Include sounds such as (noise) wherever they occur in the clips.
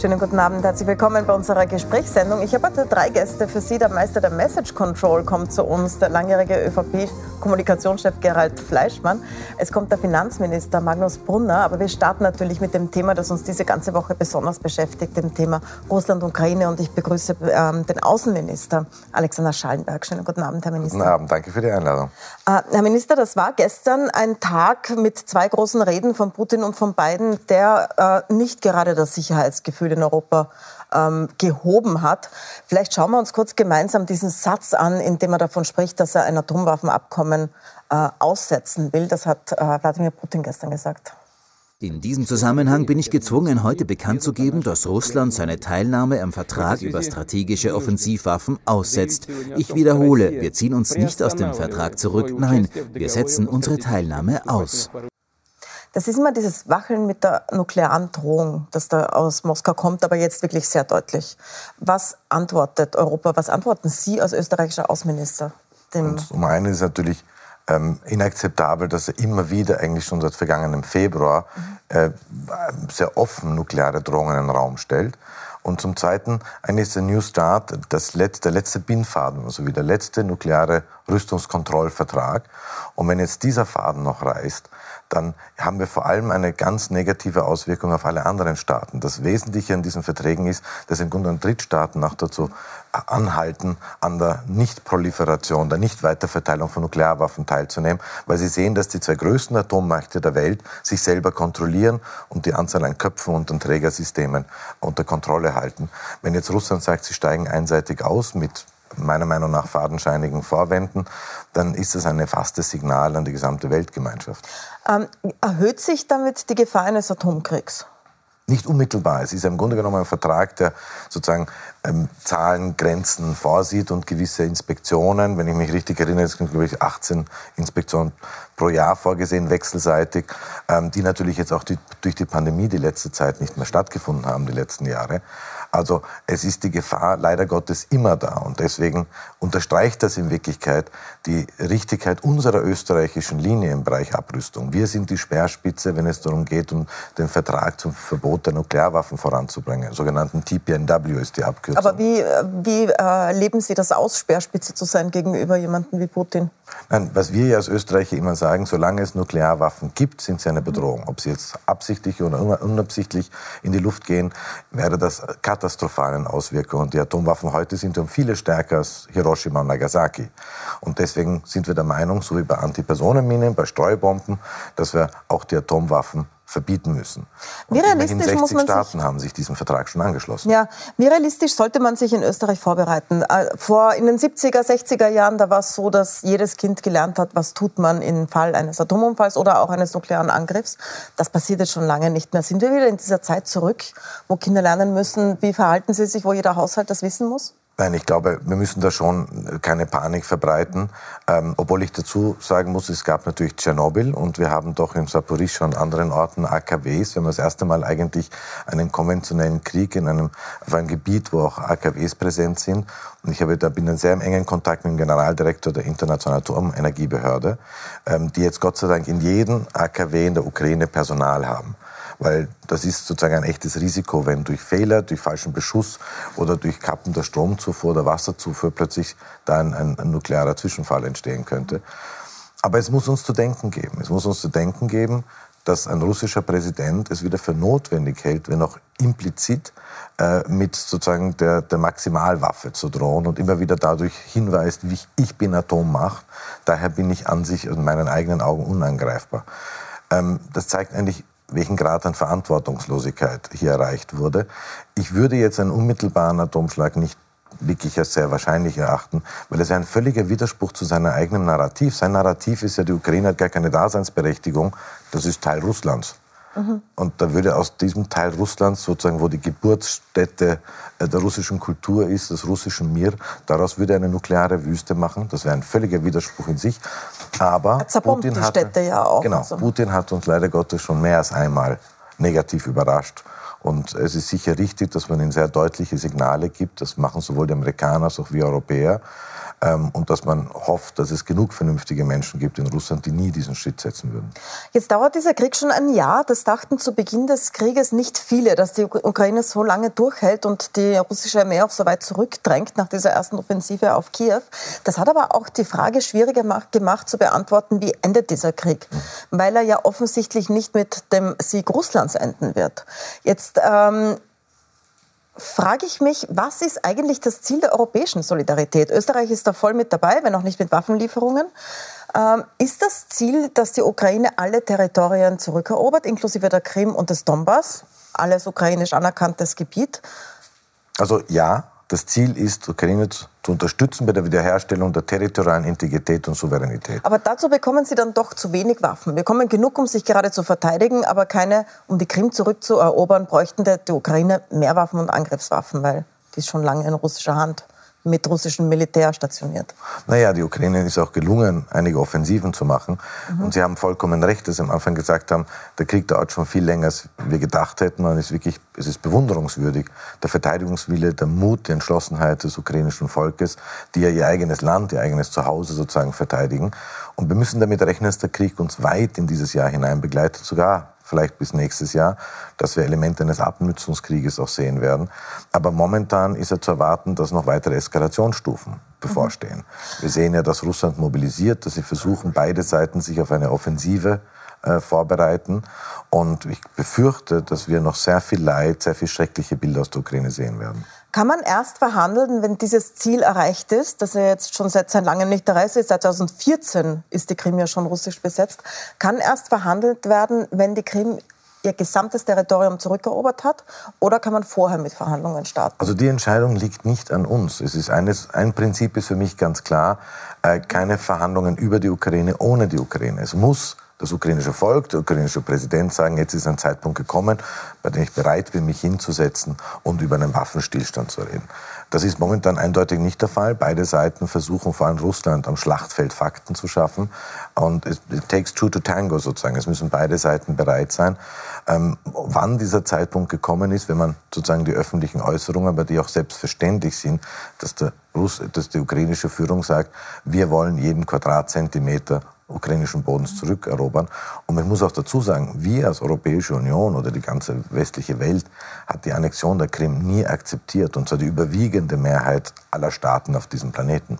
Schönen guten Abend, herzlich willkommen bei unserer Gesprächssendung. Ich habe heute drei Gäste für Sie. Der Meister der Message Control kommt zu uns, der langjährige ÖVP-Kommunikationschef Gerald Fleischmann. Es kommt der Finanzminister Magnus Brunner, aber wir starten natürlich mit dem Thema, das uns diese ganze Woche besonders beschäftigt, dem Thema Russland-Ukraine. Und ich begrüße ähm, den Außenminister Alexander Schallenberg. Schönen guten Abend, Herr Minister. Guten Abend, danke für die Einladung. Äh, Herr Minister, das war gestern ein Tag mit zwei großen Reden von Putin und von Biden, der äh, nicht gerade das Sicherheitsgefühl Gefühl in Europa ähm, gehoben hat. Vielleicht schauen wir uns kurz gemeinsam diesen Satz an, in dem er davon spricht, dass er ein Atomwaffenabkommen äh, aussetzen will. Das hat äh, Wladimir Putin gestern gesagt. In diesem Zusammenhang bin ich gezwungen, heute bekannt zu geben, dass Russland seine Teilnahme am Vertrag über strategische Offensivwaffen aussetzt. Ich wiederhole, wir ziehen uns nicht aus dem Vertrag zurück, nein, wir setzen unsere Teilnahme aus. Das ist immer dieses Wacheln mit der nuklearen Drohung, das da aus Moskau kommt, aber jetzt wirklich sehr deutlich. Was antwortet Europa, was antworten Sie als österreichischer Außenminister? Dem Und zum einen ist natürlich ähm, inakzeptabel, dass er immer wieder, eigentlich schon seit vergangenem Februar, mhm. äh, sehr offen nukleare Drohungen in den Raum stellt. Und zum Zweiten, eigentlich ist der New Start das letzte, der letzte Bindfaden, also wie der letzte nukleare Rüstungskontrollvertrag. Und wenn jetzt dieser Faden noch reißt, dann haben wir vor allem eine ganz negative Auswirkung auf alle anderen Staaten. Das Wesentliche an diesen Verträgen ist, dass im Grunde Drittstaaten auch dazu anhalten, an der Nichtproliferation, der Nichtweiterverteilung von Nuklearwaffen teilzunehmen, weil sie sehen, dass die zwei größten Atommächte der Welt sich selber kontrollieren und die Anzahl an Köpfen und an Trägersystemen unter Kontrolle halten. Wenn jetzt Russland sagt, sie steigen einseitig aus mit meiner Meinung nach fadenscheinigen Vorwänden, dann ist das ein nefastes Signal an die gesamte Weltgemeinschaft. Ähm, erhöht sich damit die Gefahr eines Atomkriegs? Nicht unmittelbar. Es ist im Grunde genommen ein Vertrag, der sozusagen ähm, Zahlen, Grenzen vorsieht und gewisse Inspektionen. Wenn ich mich richtig erinnere, es sind, glaube ich, 18 Inspektionen pro Jahr vorgesehen, wechselseitig, ähm, die natürlich jetzt auch die, durch die Pandemie die letzte Zeit nicht mehr stattgefunden haben, die letzten Jahre. Also es ist die Gefahr leider Gottes immer da. Und deswegen unterstreicht das in Wirklichkeit die Richtigkeit unserer österreichischen Linie im Bereich Abrüstung. Wir sind die Speerspitze, wenn es darum geht, um den Vertrag zum Verbot der Nuklearwaffen voranzubringen. Sogenannten TPNW ist die Abkürzung. Aber wie, wie äh, leben Sie das aus, Speerspitze zu sein gegenüber jemandem wie Putin? Nein, was wir ja als Österreicher immer sagen, solange es Nuklearwaffen gibt, sind sie eine Bedrohung. Ob sie jetzt absichtlich oder unabsichtlich in die Luft gehen, wäre das katastrophalen Auswirkungen. Die Atomwaffen heute sind um viele stärker als Hiroshima und Nagasaki. Und deswegen sind wir der Meinung, so wie bei Antipersonenminen, bei Streubomben, dass wir auch die Atomwaffen verbieten müssen. Und wie realistisch 60 muss man Staaten sich, haben sich diesem Vertrag schon angeschlossen. Ja, wie realistisch sollte man sich in Österreich vorbereiten? Äh, vor in den 70er, 60er Jahren, da war es so, dass jedes Kind gelernt hat, was tut man im Fall eines Atomunfalls oder auch eines nuklearen Angriffs. Das passiert jetzt schon lange nicht mehr. Sind wir wieder in dieser Zeit zurück, wo Kinder lernen müssen, wie verhalten sie sich, wo jeder Haushalt das wissen muss? Nein, ich glaube, wir müssen da schon keine Panik verbreiten. Ähm, obwohl ich dazu sagen muss, es gab natürlich Tschernobyl und wir haben doch in Saporischschja und anderen Orten AKWs. Wir haben das erste Mal eigentlich einen konventionellen Krieg in einem, auf einem Gebiet, wo auch AKWs präsent sind. Und ich habe da bin in sehr engen Kontakt mit dem Generaldirektor der Internationalen Atomenergiebehörde, ähm, die jetzt Gott sei Dank in jedem AKW in der Ukraine Personal haben weil das ist sozusagen ein echtes Risiko, wenn durch Fehler, durch falschen Beschuss oder durch Kappen der Stromzufuhr oder Wasserzufuhr plötzlich da ein, ein, ein nuklearer Zwischenfall entstehen könnte. Aber es muss uns zu denken geben. Es muss uns zu denken geben, dass ein russischer Präsident es wieder für notwendig hält, wenn auch implizit äh, mit sozusagen der, der Maximalwaffe zu drohen und immer wieder dadurch hinweist, wie ich, ich bin Atommacht, daher bin ich an sich in meinen eigenen Augen unangreifbar. Ähm, das zeigt eigentlich welchen Grad an Verantwortungslosigkeit hier erreicht wurde. Ich würde jetzt einen unmittelbaren Atomschlag nicht wirklich als sehr wahrscheinlich erachten, weil es ein völliger Widerspruch zu seinem eigenen Narrativ. Sein Narrativ ist ja, die Ukraine hat gar keine Daseinsberechtigung, das ist Teil Russlands. Mhm. Und da würde aus diesem Teil Russlands, sozusagen, wo die Geburtsstätte äh, der russischen Kultur ist, des russischen Mir, daraus würde eine nukleare Wüste machen. Das wäre ein völliger Widerspruch in sich. Aber Putin hat, ja auch. Genau, also. Putin hat uns leider Gottes schon mehr als einmal negativ überrascht. Und es ist sicher richtig, dass man ihnen sehr deutliche Signale gibt. Das machen sowohl die Amerikaner als auch wir Europäer. Ähm, und dass man hofft, dass es genug vernünftige Menschen gibt in Russland, die nie diesen Schritt setzen würden. Jetzt dauert dieser Krieg schon ein Jahr. Das dachten zu Beginn des Krieges nicht viele, dass die Ukraine so lange durchhält und die russische Armee auch so weit zurückdrängt nach dieser ersten Offensive auf Kiew. Das hat aber auch die Frage schwieriger gemacht zu beantworten, wie endet dieser Krieg, weil er ja offensichtlich nicht mit dem Sieg Russlands enden wird. Jetzt ähm, frage ich mich, was ist eigentlich das Ziel der europäischen Solidarität? Österreich ist da voll mit dabei, wenn auch nicht mit Waffenlieferungen. Ähm, ist das Ziel, dass die Ukraine alle Territorien zurückerobert, inklusive der Krim und des Donbass, alles ukrainisch anerkanntes Gebiet? Also ja, das Ziel ist, Ukraine zu unterstützen bei der Wiederherstellung der territorialen Integrität und Souveränität. Aber dazu bekommen Sie dann doch zu wenig Waffen. Wir bekommen genug, um sich gerade zu verteidigen, aber keine, um die Krim zurückzuerobern, bräuchten die Ukraine mehr Waffen und Angriffswaffen, weil die ist schon lange in russischer Hand mit russischem Militär stationiert. Naja, die Ukraine ist auch gelungen, einige Offensiven zu machen. Mhm. Und Sie haben vollkommen recht, dass Sie am Anfang gesagt haben, der Krieg dauert schon viel länger, als wir gedacht hätten. Und es ist wirklich, es ist bewunderungswürdig. Der Verteidigungswille, der Mut, die Entschlossenheit des ukrainischen Volkes, die ja ihr eigenes Land, ihr eigenes Zuhause sozusagen verteidigen. Und wir müssen damit rechnen, dass der Krieg uns weit in dieses Jahr hinein begleitet, sogar vielleicht bis nächstes Jahr, dass wir Elemente eines Abnutzungskrieges auch sehen werden. Aber momentan ist ja zu erwarten, dass noch weitere Eskalationsstufen bevorstehen. Mhm. Wir sehen ja, dass Russland mobilisiert, dass sie versuchen, beide Seiten sich auf eine Offensive äh, vorbereiten. Und ich befürchte, dass wir noch sehr viel Leid, sehr viel schreckliche Bilder aus der Ukraine sehen werden. Kann man erst verhandeln, wenn dieses Ziel erreicht ist, das er jetzt schon seit seit langem nicht erreicht ist? Seit 2014 ist die Krim ja schon russisch besetzt. Kann erst verhandelt werden, wenn die Krim ihr gesamtes Territorium zurückerobert hat? Oder kann man vorher mit Verhandlungen starten? Also die Entscheidung liegt nicht an uns. Es ist eines, ein Prinzip ist für mich ganz klar, äh, keine Verhandlungen über die Ukraine ohne die Ukraine. Es muss das ukrainische Volk, der ukrainische Präsident sagen, jetzt ist ein Zeitpunkt gekommen, bei dem ich bereit bin, mich hinzusetzen und über einen Waffenstillstand zu reden. Das ist momentan eindeutig nicht der Fall. Beide Seiten versuchen, vor allem Russland, am Schlachtfeld Fakten zu schaffen. Und it takes two to tango sozusagen. Es müssen beide Seiten bereit sein. Ähm, wann dieser Zeitpunkt gekommen ist, wenn man sozusagen die öffentlichen Äußerungen, bei die auch selbstverständlich sind, dass, der Russ, dass die ukrainische Führung sagt, wir wollen jeden Quadratzentimeter ukrainischen Bodens zurückerobern. Und man muss auch dazu sagen, wir als Europäische Union oder die ganze westliche Welt hat die Annexion der Krim nie akzeptiert, und zwar die überwiegende Mehrheit aller Staaten auf diesem Planeten.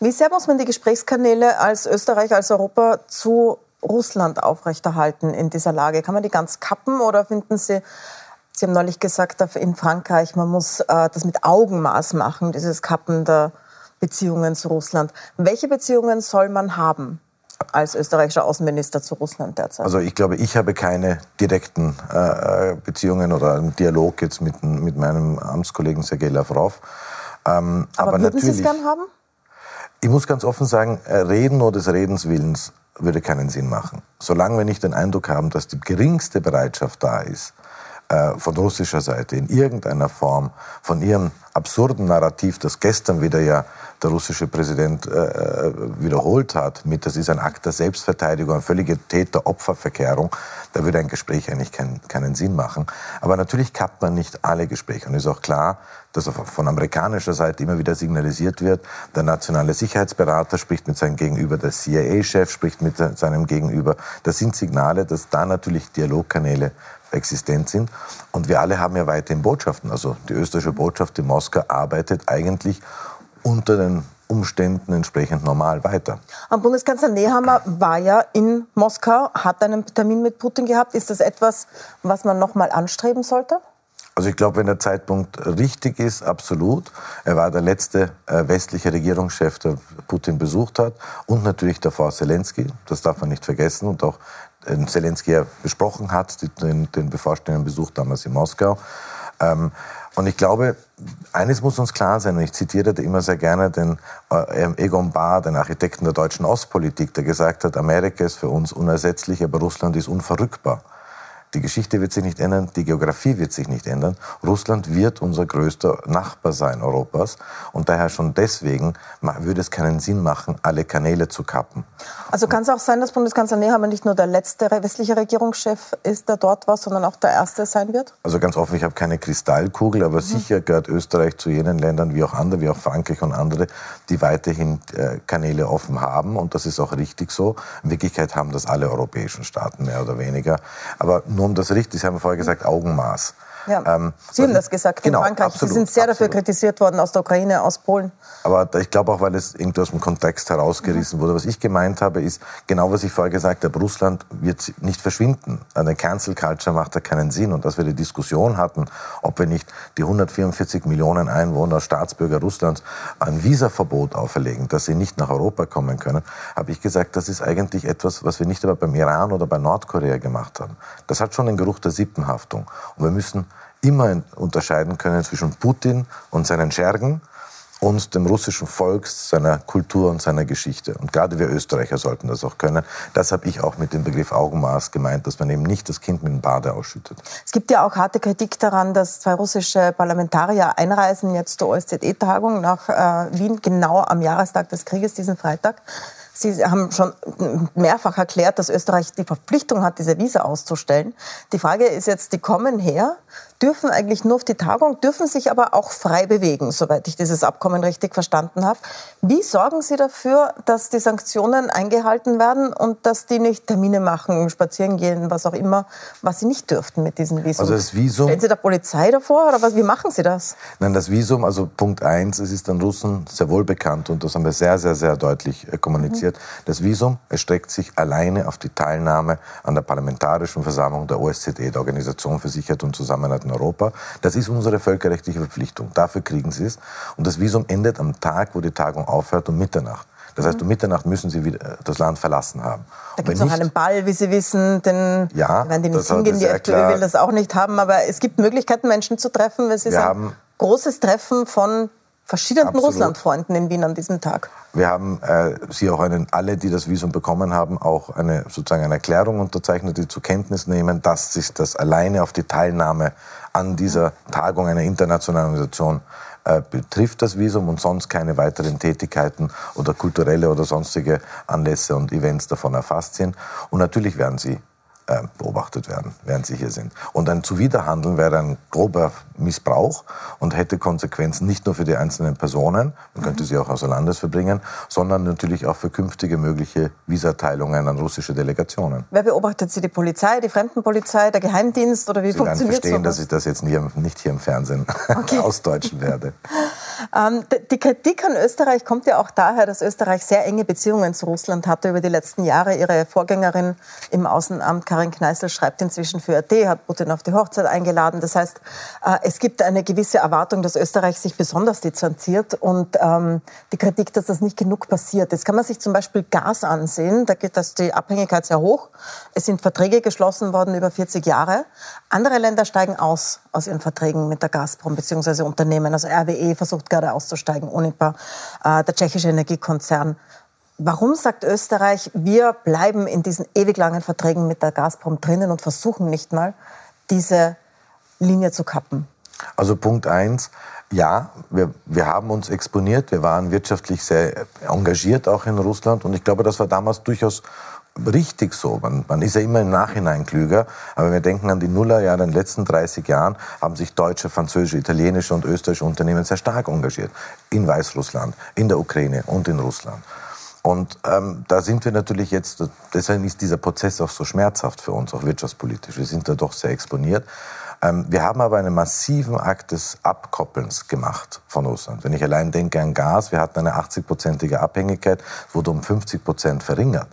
Wie sehr muss man die Gesprächskanäle als Österreich, als Europa zu Russland aufrechterhalten in dieser Lage? Kann man die ganz kappen oder finden Sie, Sie haben neulich gesagt, in Frankreich, man muss äh, das mit Augenmaß machen, dieses Kappen der Beziehungen zu Russland. Welche Beziehungen soll man haben? Als österreichischer Außenminister zu Russland derzeit? Also ich glaube, ich habe keine direkten äh, Beziehungen oder einen Dialog jetzt mit, mit meinem Amtskollegen Sergei Lavrov. Ähm, aber, aber würden Sie es gern haben? Ich muss ganz offen sagen, äh, Reden nur des Redens Willens würde keinen Sinn machen. Solange wir nicht den Eindruck haben, dass die geringste Bereitschaft da ist, äh, von russischer Seite in irgendeiner Form von ihrem absurden Narrativ, das gestern wieder ja der russische Präsident äh, äh, wiederholt hat, mit das ist ein Akt der Selbstverteidigung, eine völlige Täter-Opfer-Verkehrung, da würde ein Gespräch eigentlich kein, keinen Sinn machen. Aber natürlich kappt man nicht alle Gespräche. Und es ist auch klar, dass von amerikanischer Seite immer wieder signalisiert wird, der nationale Sicherheitsberater spricht mit seinem Gegenüber, der CIA-Chef spricht mit seinem Gegenüber. Das sind Signale, dass da natürlich Dialogkanäle existent sind. Und wir alle haben ja weiterhin Botschaften. Also die österreichische Botschaft in Moskau arbeitet eigentlich unter den Umständen entsprechend normal weiter. Am Bundeskanzler Nehammer war ja in Moskau, hat einen Termin mit Putin gehabt. Ist das etwas, was man noch mal anstreben sollte? Also ich glaube, wenn der Zeitpunkt richtig ist, absolut. Er war der letzte äh, westliche Regierungschef, der Putin besucht hat und natürlich davor Zelensky. Das darf man nicht vergessen und auch Zelensky ja besprochen hat, den, den bevorstehenden Besuch damals in Moskau. Ähm, und ich glaube, eines muss uns klar sein, und ich zitiere da immer sehr gerne den äh, Egon Bahr, den Architekten der deutschen Ostpolitik, der gesagt hat, Amerika ist für uns unersetzlich, aber Russland ist unverrückbar. Die Geschichte wird sich nicht ändern, die Geografie wird sich nicht ändern. Russland wird unser größter Nachbar sein Europas und daher schon deswegen würde es keinen Sinn machen, alle Kanäle zu kappen. Also kann es auch sein, dass Bundeskanzler Nehammer nicht nur der letzte westliche Regierungschef ist, der dort war, sondern auch der erste sein wird? Also ganz offen, ich habe keine Kristallkugel, aber mhm. sicher gehört Österreich zu jenen Ländern wie auch andere, wie auch Frankreich und andere, die weiterhin äh, Kanäle offen haben und das ist auch richtig so. In Wirklichkeit haben das alle europäischen Staaten mehr oder weniger. Aber nur um das richtig, Sie haben vorher gesagt, Augenmaß. Ja. Ähm, Sie haben das gesagt genau, in Frankreich. Absolut, Sie sind sehr absolut. dafür kritisiert worden aus der Ukraine, aus Polen. Aber ich glaube auch, weil es irgendwie aus dem Kontext herausgerissen mhm. wurde. Was ich gemeint habe, ist genau, was ich vorher gesagt habe. Russland wird nicht verschwinden. Eine Cancel Culture macht da keinen Sinn. Und dass wir die Diskussion hatten, ob wir nicht die 144 Millionen Einwohner, Staatsbürger Russlands, ein Visaverbot auferlegen, dass sie nicht nach Europa kommen können, habe ich gesagt, das ist eigentlich etwas, was wir nicht aber beim Iran oder bei Nordkorea gemacht haben. Das hat schon den Geruch der Sippenhaftung. Und wir müssen immer unterscheiden können zwischen Putin und seinen Schergen und dem russischen Volk, seiner Kultur und seiner Geschichte. Und gerade wir Österreicher sollten das auch können. Das habe ich auch mit dem Begriff Augenmaß gemeint, dass man eben nicht das Kind mit dem Bade ausschüttet. Es gibt ja auch harte Kritik daran, dass zwei russische Parlamentarier einreisen jetzt zur OSZE-Tagung nach äh, Wien, genau am Jahrestag des Krieges, diesen Freitag. Sie haben schon mehrfach erklärt, dass Österreich die Verpflichtung hat, diese Visa auszustellen. Die Frage ist jetzt, die kommen her, dürfen eigentlich nur auf die Tagung, dürfen sich aber auch frei bewegen, soweit ich dieses Abkommen richtig verstanden habe. Wie sorgen Sie dafür, dass die Sanktionen eingehalten werden und dass die nicht Termine machen, spazieren gehen, was auch immer, was sie nicht dürften mit diesem Visum? Also das Visum Stellen Sie der Polizei davor oder was, wie machen Sie das? Nein, das Visum, also Punkt eins, es ist den Russen sehr wohl bekannt und das haben wir sehr, sehr, sehr deutlich äh, kommuniziert. Mhm. Das Visum erstreckt sich alleine auf die Teilnahme an der Parlamentarischen Versammlung der OSZE, der Organisation für Sicherheit und Zusammenhalt in Europa. Das ist unsere völkerrechtliche Verpflichtung. Dafür kriegen sie es. Und das Visum endet am Tag, wo die Tagung aufhört, um Mitternacht. Das heißt, um Mitternacht müssen Sie wieder das Land verlassen haben. Da gibt es noch einen Ball, wie Sie wissen, denn ja, werden die nicht hingehen. Die FPÖ will das auch nicht haben. Aber es gibt Möglichkeiten, Menschen zu treffen. Es ist Wir ein großes Treffen von verschiedenen Russlandfreunden in Wien an diesem Tag. Wir haben äh, Sie auch einen, alle, die das Visum bekommen haben, auch eine sozusagen eine Erklärung unterzeichnet, die zur Kenntnis nehmen, dass sich das alleine auf die Teilnahme an dieser Tagung einer internationalen Organisation äh, betrifft das Visum und sonst keine weiteren Tätigkeiten oder kulturelle oder sonstige Anlässe und Events davon erfasst sind. Und natürlich werden sie äh, beobachtet werden, während sie hier sind. Und ein Zuwiderhandeln wäre ein grober Missbrauch und hätte Konsequenzen nicht nur für die einzelnen Personen, man könnte sie auch außer Landes verbringen, sondern natürlich auch für künftige mögliche Visateilungen an russische Delegationen. Wer beobachtet Sie? Die Polizei, die Fremdenpolizei, der Geheimdienst oder wie sie funktioniert das? Sie werden verstehen, dass ich das jetzt nicht hier im Fernsehen (laughs) okay. (laughs) ausdeutschen werde. Ähm, die Kritik an Österreich kommt ja auch daher, dass Österreich sehr enge Beziehungen zu Russland hatte über die letzten Jahre. Ihre Vorgängerin im Außenamt, Karin Kneißl, schreibt inzwischen für RT, hat Putin auf die Hochzeit eingeladen. Das heißt, äh, es gibt eine gewisse Erwartung, dass Österreich sich besonders distanziert und ähm, die Kritik, dass das nicht genug passiert. Jetzt kann man sich zum Beispiel Gas ansehen. Da geht das die Abhängigkeit sehr hoch. Es sind Verträge geschlossen worden über 40 Jahre. Andere Länder steigen aus aus ihren Verträgen mit der Gazprom bzw. Unternehmen. Also RWE versucht gerade auszusteigen, Unipa, äh, der tschechische Energiekonzern. Warum sagt Österreich, wir bleiben in diesen ewig langen Verträgen mit der Gazprom drinnen und versuchen nicht mal, diese Linie zu kappen? Also Punkt eins, ja, wir, wir haben uns exponiert, wir waren wirtschaftlich sehr engagiert auch in Russland und ich glaube, das war damals durchaus richtig so. Man, man ist ja immer im Nachhinein klüger. Aber wir denken an die Nullerjahre, in den letzten 30 Jahren haben sich deutsche, französische, italienische und österreichische Unternehmen sehr stark engagiert. In Weißrussland, in der Ukraine und in Russland. Und ähm, da sind wir natürlich jetzt, deshalb ist dieser Prozess auch so schmerzhaft für uns, auch wirtschaftspolitisch. Wir sind da doch sehr exponiert. Ähm, wir haben aber einen massiven Akt des Abkoppelns gemacht von Russland. Wenn ich allein denke an Gas, wir hatten eine 80-prozentige Abhängigkeit, wurde um 50 Prozent verringert.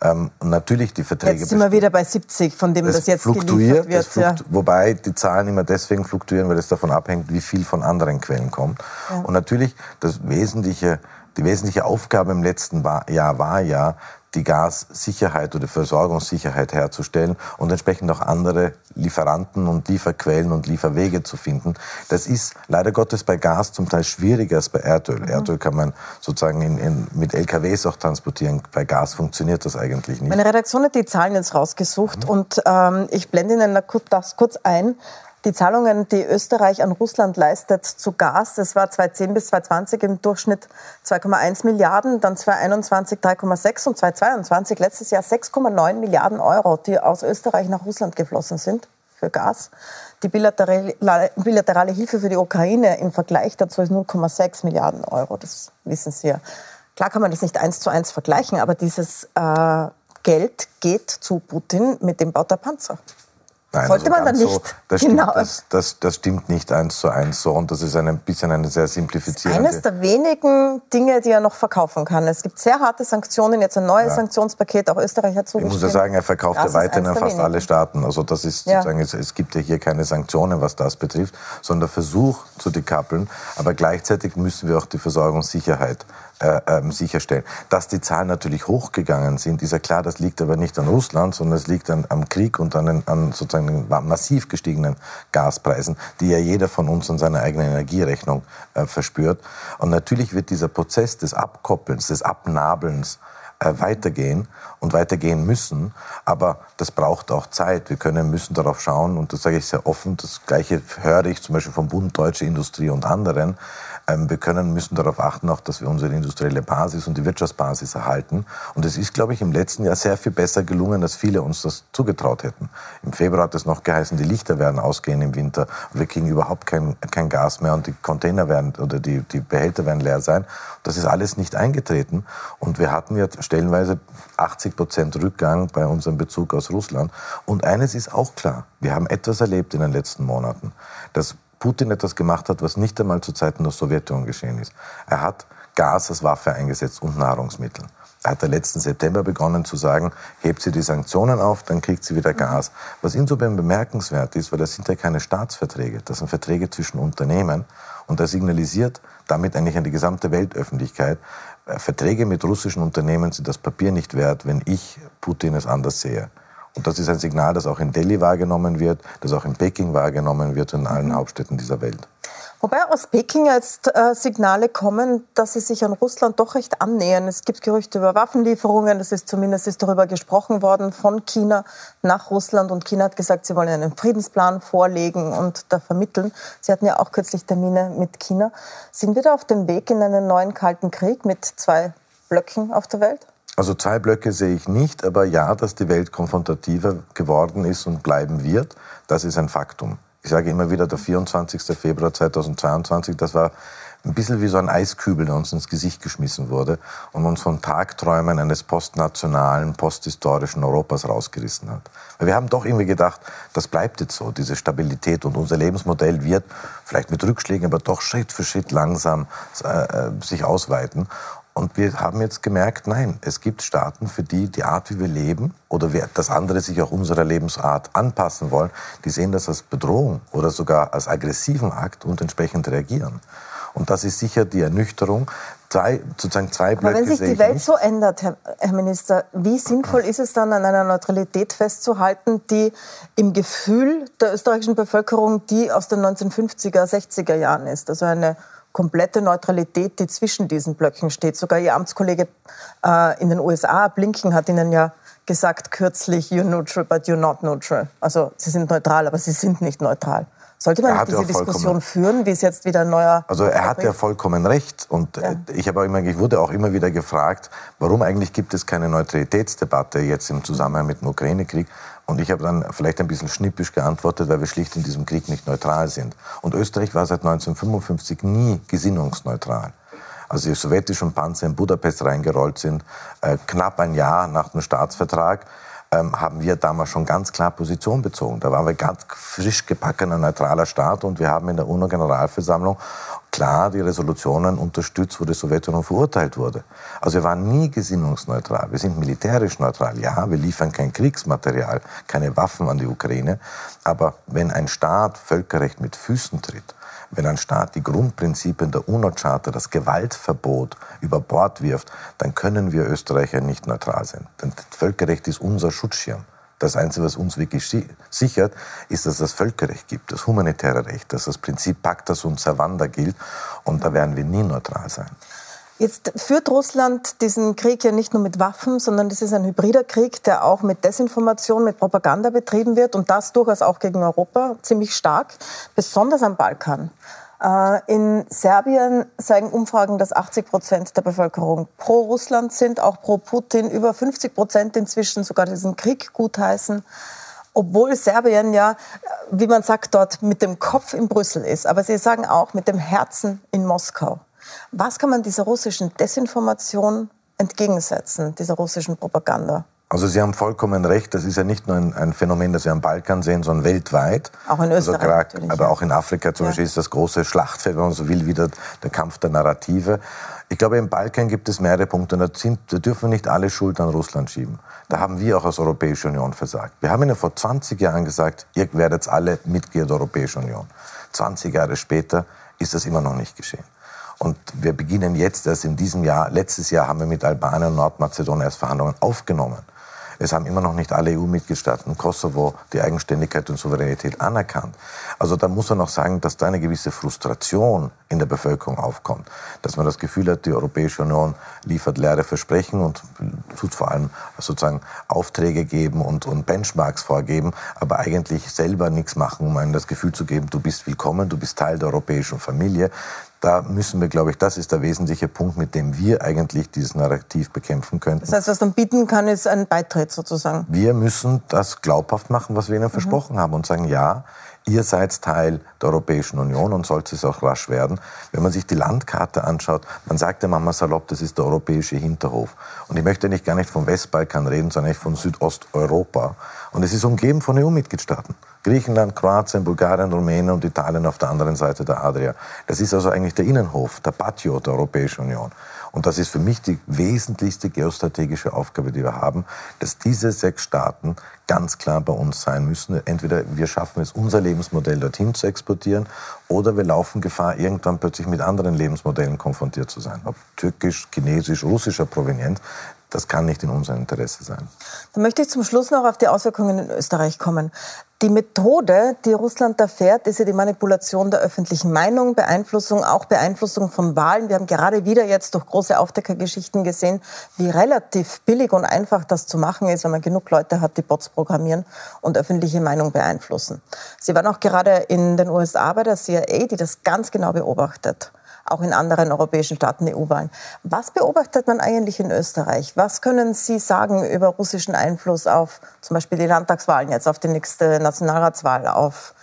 Ähm, und natürlich die Verträge. Jetzt sind wir wieder bei 70, von dem das, das jetzt fluktuiert, wird. Flukt, ja. Wobei die Zahlen immer deswegen fluktuieren, weil es davon abhängt, wie viel von anderen Quellen kommt. Ja. Und natürlich das wesentliche, die wesentliche Aufgabe im letzten Jahr war ja, die Gassicherheit oder Versorgungssicherheit herzustellen und entsprechend auch andere Lieferanten und Lieferquellen und Lieferwege zu finden. Das ist leider Gottes bei Gas zum Teil schwieriger als bei Erdöl. Mhm. Erdöl kann man sozusagen in, in, mit LKWs auch transportieren. Bei Gas funktioniert das eigentlich nicht. Meine Redaktion hat die Zahlen jetzt rausgesucht mhm. und ähm, ich blende Ihnen das kurz ein. Die Zahlungen, die Österreich an Russland leistet zu Gas, das war 2010 bis 2020 im Durchschnitt 2,1 Milliarden, dann 2021 3,6 und 2022 letztes Jahr 6,9 Milliarden Euro, die aus Österreich nach Russland geflossen sind für Gas. Die bilaterale, Hilfe für die Ukraine im Vergleich dazu ist 0,6 Milliarden Euro. Das wissen Sie ja. Klar kann man das nicht eins zu eins vergleichen, aber dieses äh, Geld geht zu Putin mit dem Bau der Panzer. Nein, Sollte also man dann nicht. So, das, genau. stimmt, das, das, das, stimmt nicht eins zu eins so und das ist ein bisschen eine sehr simplifizierende... Eines der wenigen Dinge, die er noch verkaufen kann. Es gibt sehr harte Sanktionen, jetzt ein neues ja. Sanktionspaket, auch Österreich hat zugestimmt. Ich muss ja sagen, er verkauft ja weiterhin an fast wenigen. alle Staaten. Also das ist ja. sozusagen, es, es, gibt ja hier keine Sanktionen, was das betrifft, sondern der Versuch zu dekappeln. Aber gleichzeitig müssen wir auch die Versorgungssicherheit äh, ähm, sicherstellen. Dass die Zahlen natürlich hochgegangen sind, ist ja klar, das liegt aber nicht an Russland, sondern es liegt an, am Krieg und an, an sozusagen den massiv gestiegenen Gaspreisen, die ja jeder von uns an seiner eigenen Energierechnung äh, verspürt. Und natürlich wird dieser Prozess des Abkoppelns, des Abnabelns äh, weitergehen und weitergehen müssen. Aber das braucht auch Zeit. Wir können, müssen darauf schauen, und das sage ich sehr offen, das Gleiche höre ich zum Beispiel vom Bund Deutsche Industrie und anderen, wir können, müssen darauf achten, auch, dass wir unsere industrielle Basis und die Wirtschaftsbasis erhalten. Und es ist, glaube ich, im letzten Jahr sehr viel besser gelungen, als viele uns das zugetraut hätten. Im Februar hat es noch geheißen, die Lichter werden ausgehen im Winter wir kriegen überhaupt kein, kein Gas mehr und die Container werden oder die, die Behälter werden leer sein. Das ist alles nicht eingetreten. Und wir hatten ja stellenweise 80 Prozent Rückgang bei unserem Bezug aus Russland. Und eines ist auch klar. Wir haben etwas erlebt in den letzten Monaten. Das Putin etwas gemacht hat, was nicht einmal zu Zeiten der Sowjetunion geschehen ist. Er hat Gas als Waffe eingesetzt und Nahrungsmittel. Er hat letzten September begonnen zu sagen, hebt sie die Sanktionen auf, dann kriegt sie wieder Gas. Was insofern bemerkenswert ist, weil das sind ja keine Staatsverträge, das sind Verträge zwischen Unternehmen und er signalisiert damit eigentlich an die gesamte Weltöffentlichkeit, äh, Verträge mit russischen Unternehmen sind das Papier nicht wert, wenn ich Putin es anders sehe. Und das ist ein Signal, das auch in Delhi wahrgenommen wird, das auch in Peking wahrgenommen wird und in allen mhm. Hauptstädten dieser Welt. Wobei aus Peking jetzt äh, Signale kommen, dass sie sich an Russland doch recht annähern. Es gibt Gerüchte über Waffenlieferungen. Das ist zumindest ist darüber gesprochen worden von China nach Russland. Und China hat gesagt, sie wollen einen Friedensplan vorlegen und da vermitteln. Sie hatten ja auch kürzlich Termine mit China. Sind wir da auf dem Weg in einen neuen Kalten Krieg mit zwei Blöcken auf der Welt? Also zwei Blöcke sehe ich nicht, aber ja, dass die Welt konfrontativer geworden ist und bleiben wird, das ist ein Faktum. Ich sage immer wieder, der 24. Februar 2022, das war ein bisschen wie so ein Eiskübel, der uns ins Gesicht geschmissen wurde und uns von Tagträumen eines postnationalen, posthistorischen Europas rausgerissen hat. Weil wir haben doch irgendwie gedacht, das bleibt jetzt so, diese Stabilität und unser Lebensmodell wird vielleicht mit Rückschlägen, aber doch Schritt für Schritt langsam äh, äh sich ausweiten. Und wir haben jetzt gemerkt, nein, es gibt Staaten, für die die Art, wie wir leben oder wir, dass andere sich auch unserer Lebensart anpassen wollen, die sehen das als Bedrohung oder sogar als aggressiven Akt und entsprechend reagieren. Und das ist sicher die Ernüchterung. Zwei, sozusagen zwei Blöcke Aber wenn sich die Welt nicht. so ändert, Herr, Herr, Minister, wie sinnvoll ist es dann, an einer Neutralität festzuhalten, die im Gefühl der österreichischen Bevölkerung die aus den 1950er, 60er Jahren ist? Also eine komplette Neutralität, die zwischen diesen Blöcken steht. Sogar Ihr Amtskollege äh, in den USA, Blinken, hat Ihnen ja gesagt kürzlich, you're neutral, but you're not neutral. Also Sie sind neutral, aber Sie sind nicht neutral. Sollte man nicht diese Diskussion führen, wie es jetzt wieder ein neuer... Also er hat ja vollkommen recht. Und ja. ich, habe immer, ich wurde auch immer wieder gefragt, warum eigentlich gibt es keine Neutralitätsdebatte jetzt im Zusammenhang mit dem Ukraine-Krieg. Und ich habe dann vielleicht ein bisschen schnippisch geantwortet, weil wir schlicht in diesem Krieg nicht neutral sind. Und Österreich war seit 1955 nie gesinnungsneutral. Als die sowjetischen Panzer in Budapest reingerollt sind, äh, knapp ein Jahr nach dem Staatsvertrag, ähm, haben wir damals schon ganz klar Position bezogen. Da waren wir ganz frisch gebackener neutraler Staat und wir haben in der UNO-Generalversammlung klar die Resolutionen unterstützt, wo die Sowjetunion verurteilt wurde. Also wir waren nie gesinnungsneutral. Wir sind militärisch neutral. Ja, wir liefern kein Kriegsmaterial, keine Waffen an die Ukraine. Aber wenn ein Staat Völkerrecht mit Füßen tritt, Wenn ein Staat die Grundprinzipien der UNO-Charta, das Gewaltverbot über Bord wirft, dann können wir Österreicher nicht neutral sein. Denn das Völkerrecht ist unser Schutzschirm. Das Einzige, was uns wirklich sichert, ist, dass es das Völkerrecht gibt, das humanitäre Recht, dass das Prinzip Pacta sunt servanda gilt. Und da werden wir nie neutral sein. Jetzt führt Russland diesen Krieg ja nicht nur mit Waffen, sondern das ist ein hybrider Krieg, der auch mit Desinformation, mit Propaganda betrieben wird und das durchaus auch gegen Europa ziemlich stark, besonders am Balkan. Äh, in Serbien zeigen Umfragen, dass 80 Prozent der Bevölkerung pro Russland sind, auch pro Putin. Über 50 Prozent inzwischen sogar diesen Krieg gutheißen. Obwohl Serbien ja, wie man sagt, dort mit dem Kopf in Brüssel ist. Aber sie sagen auch mit dem Herzen in Moskau. Was kann man dieser russischen Desinformation entgegensetzen, dieser russischen Propaganda? Also Sie haben vollkommen recht, das ist ja nicht nur ein, ein Phänomen, das wir am Balkan sehen, sondern weltweit. Auch in also Österreich. Also grad, aber auch in Afrika zum ja. Beispiel ist das große Schlachtfeld, wenn man so will, wieder der Kampf der Narrative. Ich glaube, im Balkan gibt es mehrere Punkte. Da, sind, da dürfen wir nicht alle Schuld an Russland schieben. Da haben wir auch als Europäische Union versagt. Wir haben Ihnen vor 20 Jahren gesagt, ihr werdet alle Mitglied der Europäischen Union. 20 Jahre später ist das immer noch nicht geschehen. Und wir beginnen jetzt erst in diesem Jahr, letztes Jahr haben wir mit Albanien und Nordmazedonien erst Verhandlungen aufgenommen. Es haben immer noch nicht alle EU-Mitgliedstaaten Kosovo die Eigenständigkeit und Souveränität anerkannt. Also da muss man auch sagen, dass da eine gewisse Frustration in der Bevölkerung aufkommt. Dass man das Gefühl hat, die Europäische Union liefert leere Versprechen und tut vor allem sozusagen Aufträge geben und, und Benchmarks vorgeben, aber eigentlich selber nichts machen, um einem das Gefühl zu geben, du bist willkommen, du bist Teil der europäischen Familie da müssen wir, glaube ich, das ist der wesentliche Punkt, mit dem wir eigentlich dieses Narrativ bekämpfen könnten. Das heißt, was man bieten kann, ist ein Beitritt sozusagen. Wir müssen das glaubhaft machen, was wir ihnen mhm. versprochen haben und sagen, ja, ihr seid Teil der Europäischen Union und sollte es auch rasch werden. Wenn man sich die Landkarte anschaut, man sagt ja manchmal salopp, das ist der europäische Hinterhof. Und ich möchte nicht gar nicht vom Westbalkan reden, sondern von Südosteuropa. Und es ist umgeben von EU-Mitgliedstaaten. Griechenland, Kroatien, Bulgarien, Rumänien und Italien auf der anderen Seite der Adria. Das ist also eigentlich der Innenhof, der Patio der Europäischen Union. Und das ist für mich die wesentlichste geostrategische Aufgabe, die wir haben, dass diese sechs Staaten ganz klar bei uns sein müssen. Entweder wir schaffen es, unser Lebensmodell dorthin zu exportieren, oder wir laufen Gefahr, irgendwann plötzlich mit anderen Lebensmodellen konfrontiert zu sein. Ob türkisch, chinesisch, russischer Provenienz. Das kann nicht in unserem Interesse sein. Dann möchte ich zum Schluss noch auf die Auswirkungen in Österreich kommen. Die Methode, die Russland da fährt, ist ja die Manipulation der öffentlichen Meinung, Beeinflussung, auch Beeinflussung von Wahlen. Wir haben gerade wieder jetzt durch große Aufdeckergeschichten gesehen, wie relativ billig und einfach das zu machen ist, wenn man genug Leute hat, die Bots programmieren und öffentliche Meinung beeinflussen. Sie waren auch gerade in den USA bei der CIA, die das ganz genau beobachtet auch in anderen europäischen Staaten EU-Wahlen. Was beobachtet man eigentlich in Österreich? Was können Sie sagen über russischen Einfluss auf zum Beispiel die Landtagswahlen jetzt, auf die nächste Nationalratswahl, auf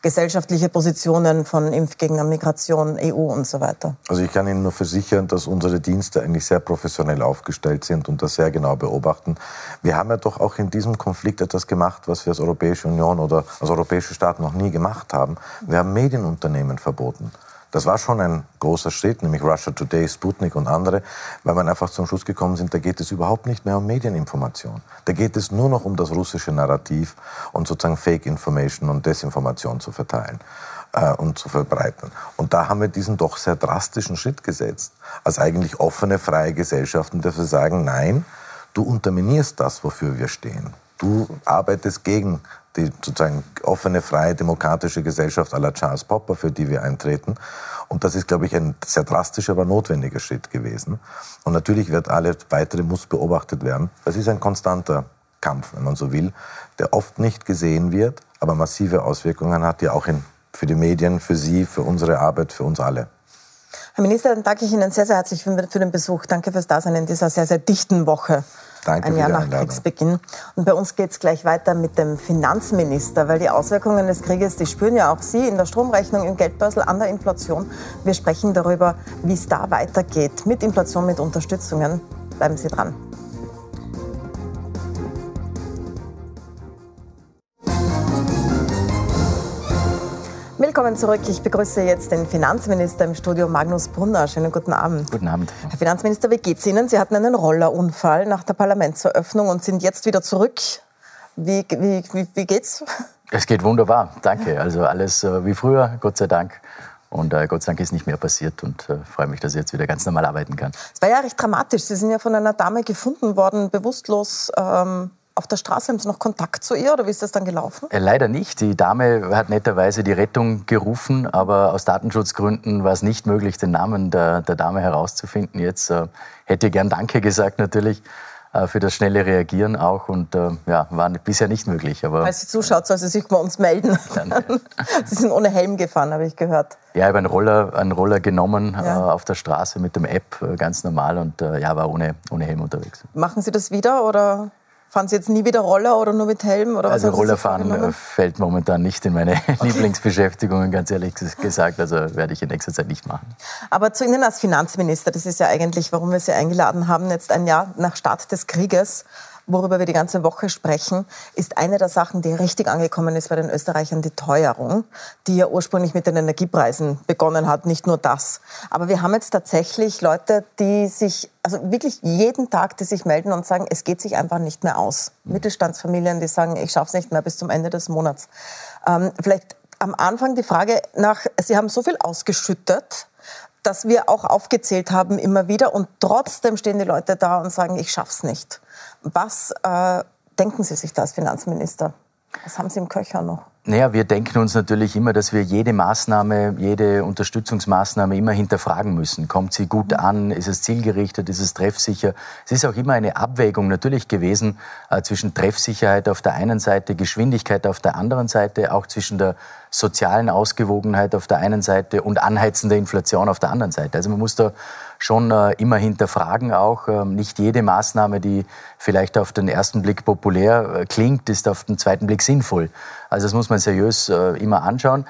gesellschaftliche Positionen von Impfgegnern, Migration, EU und so weiter? Also ich kann Ihnen nur versichern, dass unsere Dienste eigentlich sehr professionell aufgestellt sind und das sehr genau beobachten. Wir haben ja doch auch in diesem Konflikt etwas gemacht, was wir als Europäische Union oder als europäische Staaten noch nie gemacht haben. Wir haben Medienunternehmen verboten. Das war schon ein großer Schritt, nämlich Russia Today, Sputnik und andere, weil man einfach zum Schluss gekommen sind, da geht es überhaupt nicht mehr um Medieninformation. Da geht es nur noch um das russische Narrativ und sozusagen Fake Information und Desinformation zu verteilen äh, und zu verbreiten. Und da haben wir diesen doch sehr drastischen Schritt gesetzt, als eigentlich offene, freie Gesellschaften, dass wir sagen, nein, du unterminierst das, wofür wir stehen. Du arbeitest gegen die sozusagen offene, freie, demokratische Gesellschaft aller Charles Popper, für die wir eintreten. Und das ist, glaube ich, ein sehr drastischer, aber notwendiger Schritt gewesen. Und natürlich wird alle weitere muss beobachtet werden. Das ist ein konstanter Kampf, wenn man so will, der oft nicht gesehen wird, aber massive Auswirkungen hat, ja auch in, für die Medien, für Sie, für unsere Arbeit, für uns alle. Herr Minister, dann danke ich Ihnen sehr, sehr herzlich für den Besuch. Danke fürs Dasein in dieser sehr, sehr dichten Woche. Danke ein Jahr nach Kriegsbeginn. Und bei uns geht es gleich weiter mit dem Finanzminister, weil die Auswirkungen des Krieges, die spüren ja auch Sie in der Stromrechnung, im Geldbörsel, an der Inflation. Wir sprechen darüber, wie es da weitergeht mit Inflation, mit Unterstützungen. Bleiben Sie dran. Willkommen zurück. Ich begrüße jetzt den Finanzminister im Studio, Magnus Brunner. Schönen guten Abend. Guten Abend. Herr Finanzminister, wie geht's Ihnen? Sie hatten einen Rollerunfall nach der Parlamentseröffnung und sind jetzt wieder zurück. Wie, wie, wie, wie geht's? Es geht wunderbar, danke. Also alles äh, wie früher, Gott sei Dank. Und äh, Gott sei Dank ist nicht mehr passiert und äh, freue mich, dass ich jetzt wieder ganz normal arbeiten kann. Es war ja recht dramatisch. Sie sind ja von einer Dame gefunden worden, bewusstlos ähm, auf der Straße. Haben Sie noch Kontakt zu ihr oder wie ist das dann gelaufen? Äh, leider nicht. Die Dame hat netterweise die Rettung gerufen, aber aus Datenschutzgründen war es nicht möglich, den Namen der, der Dame herauszufinden. Jetzt äh, hätte ich gern Danke gesagt natürlich äh, für das schnelle Reagieren auch und äh, ja, war bisher nicht möglich. Aber Falls Sie zuschaut, soll sie sich bei uns melden. (laughs) (laughs) sie sind ohne Helm gefahren, habe ich gehört. Ja, ich habe einen Roller, einen Roller genommen ja. äh, auf der Straße mit dem App, äh, ganz normal und äh, ja, war ohne, ohne Helm unterwegs. Machen Sie das wieder oder? Fahren Sie jetzt nie wieder Roller oder nur mit Helm? Oder also Rollerfahren fällt momentan nicht in meine (laughs) okay. Lieblingsbeschäftigungen, ganz ehrlich gesagt. Also werde ich in nächster Zeit nicht machen. Aber zu Ihnen als Finanzminister, das ist ja eigentlich, warum wir Sie eingeladen haben, jetzt ein Jahr nach Start des Krieges worüber wir die ganze Woche sprechen, ist eine der Sachen, die richtig angekommen ist bei den Österreichern, die Teuerung, die ja ursprünglich mit den Energiepreisen begonnen hat. Nicht nur das. Aber wir haben jetzt tatsächlich Leute, die sich, also wirklich jeden Tag, die sich melden und sagen, es geht sich einfach nicht mehr aus. Mittelstandsfamilien, die sagen, ich schaffe es nicht mehr bis zum Ende des Monats. Ähm, vielleicht am Anfang die Frage nach, Sie haben so viel ausgeschüttet, dass wir auch aufgezählt haben immer wieder und trotzdem stehen die Leute da und sagen, ich schaff's nicht. Was äh, denken Sie sich da als Finanzminister? Was haben Sie im Köcher noch? Naja, wir denken uns natürlich immer, dass wir jede Maßnahme, jede Unterstützungsmaßnahme immer hinterfragen müssen. Kommt sie gut an? Ist es zielgerichtet? Ist es treffsicher? Es ist auch immer eine Abwägung natürlich gewesen äh, zwischen Treffsicherheit auf der einen Seite, Geschwindigkeit auf der anderen Seite, auch zwischen der sozialen Ausgewogenheit auf der einen Seite und anheizender Inflation auf der anderen Seite. Also man muss da schon äh, immer hinterfragen auch. Ähm, nicht jede Maßnahme, die vielleicht auf den ersten Blick populär äh, klingt, ist auf den zweiten Blick sinnvoll. Also das muss man seriös äh, immer anschauen.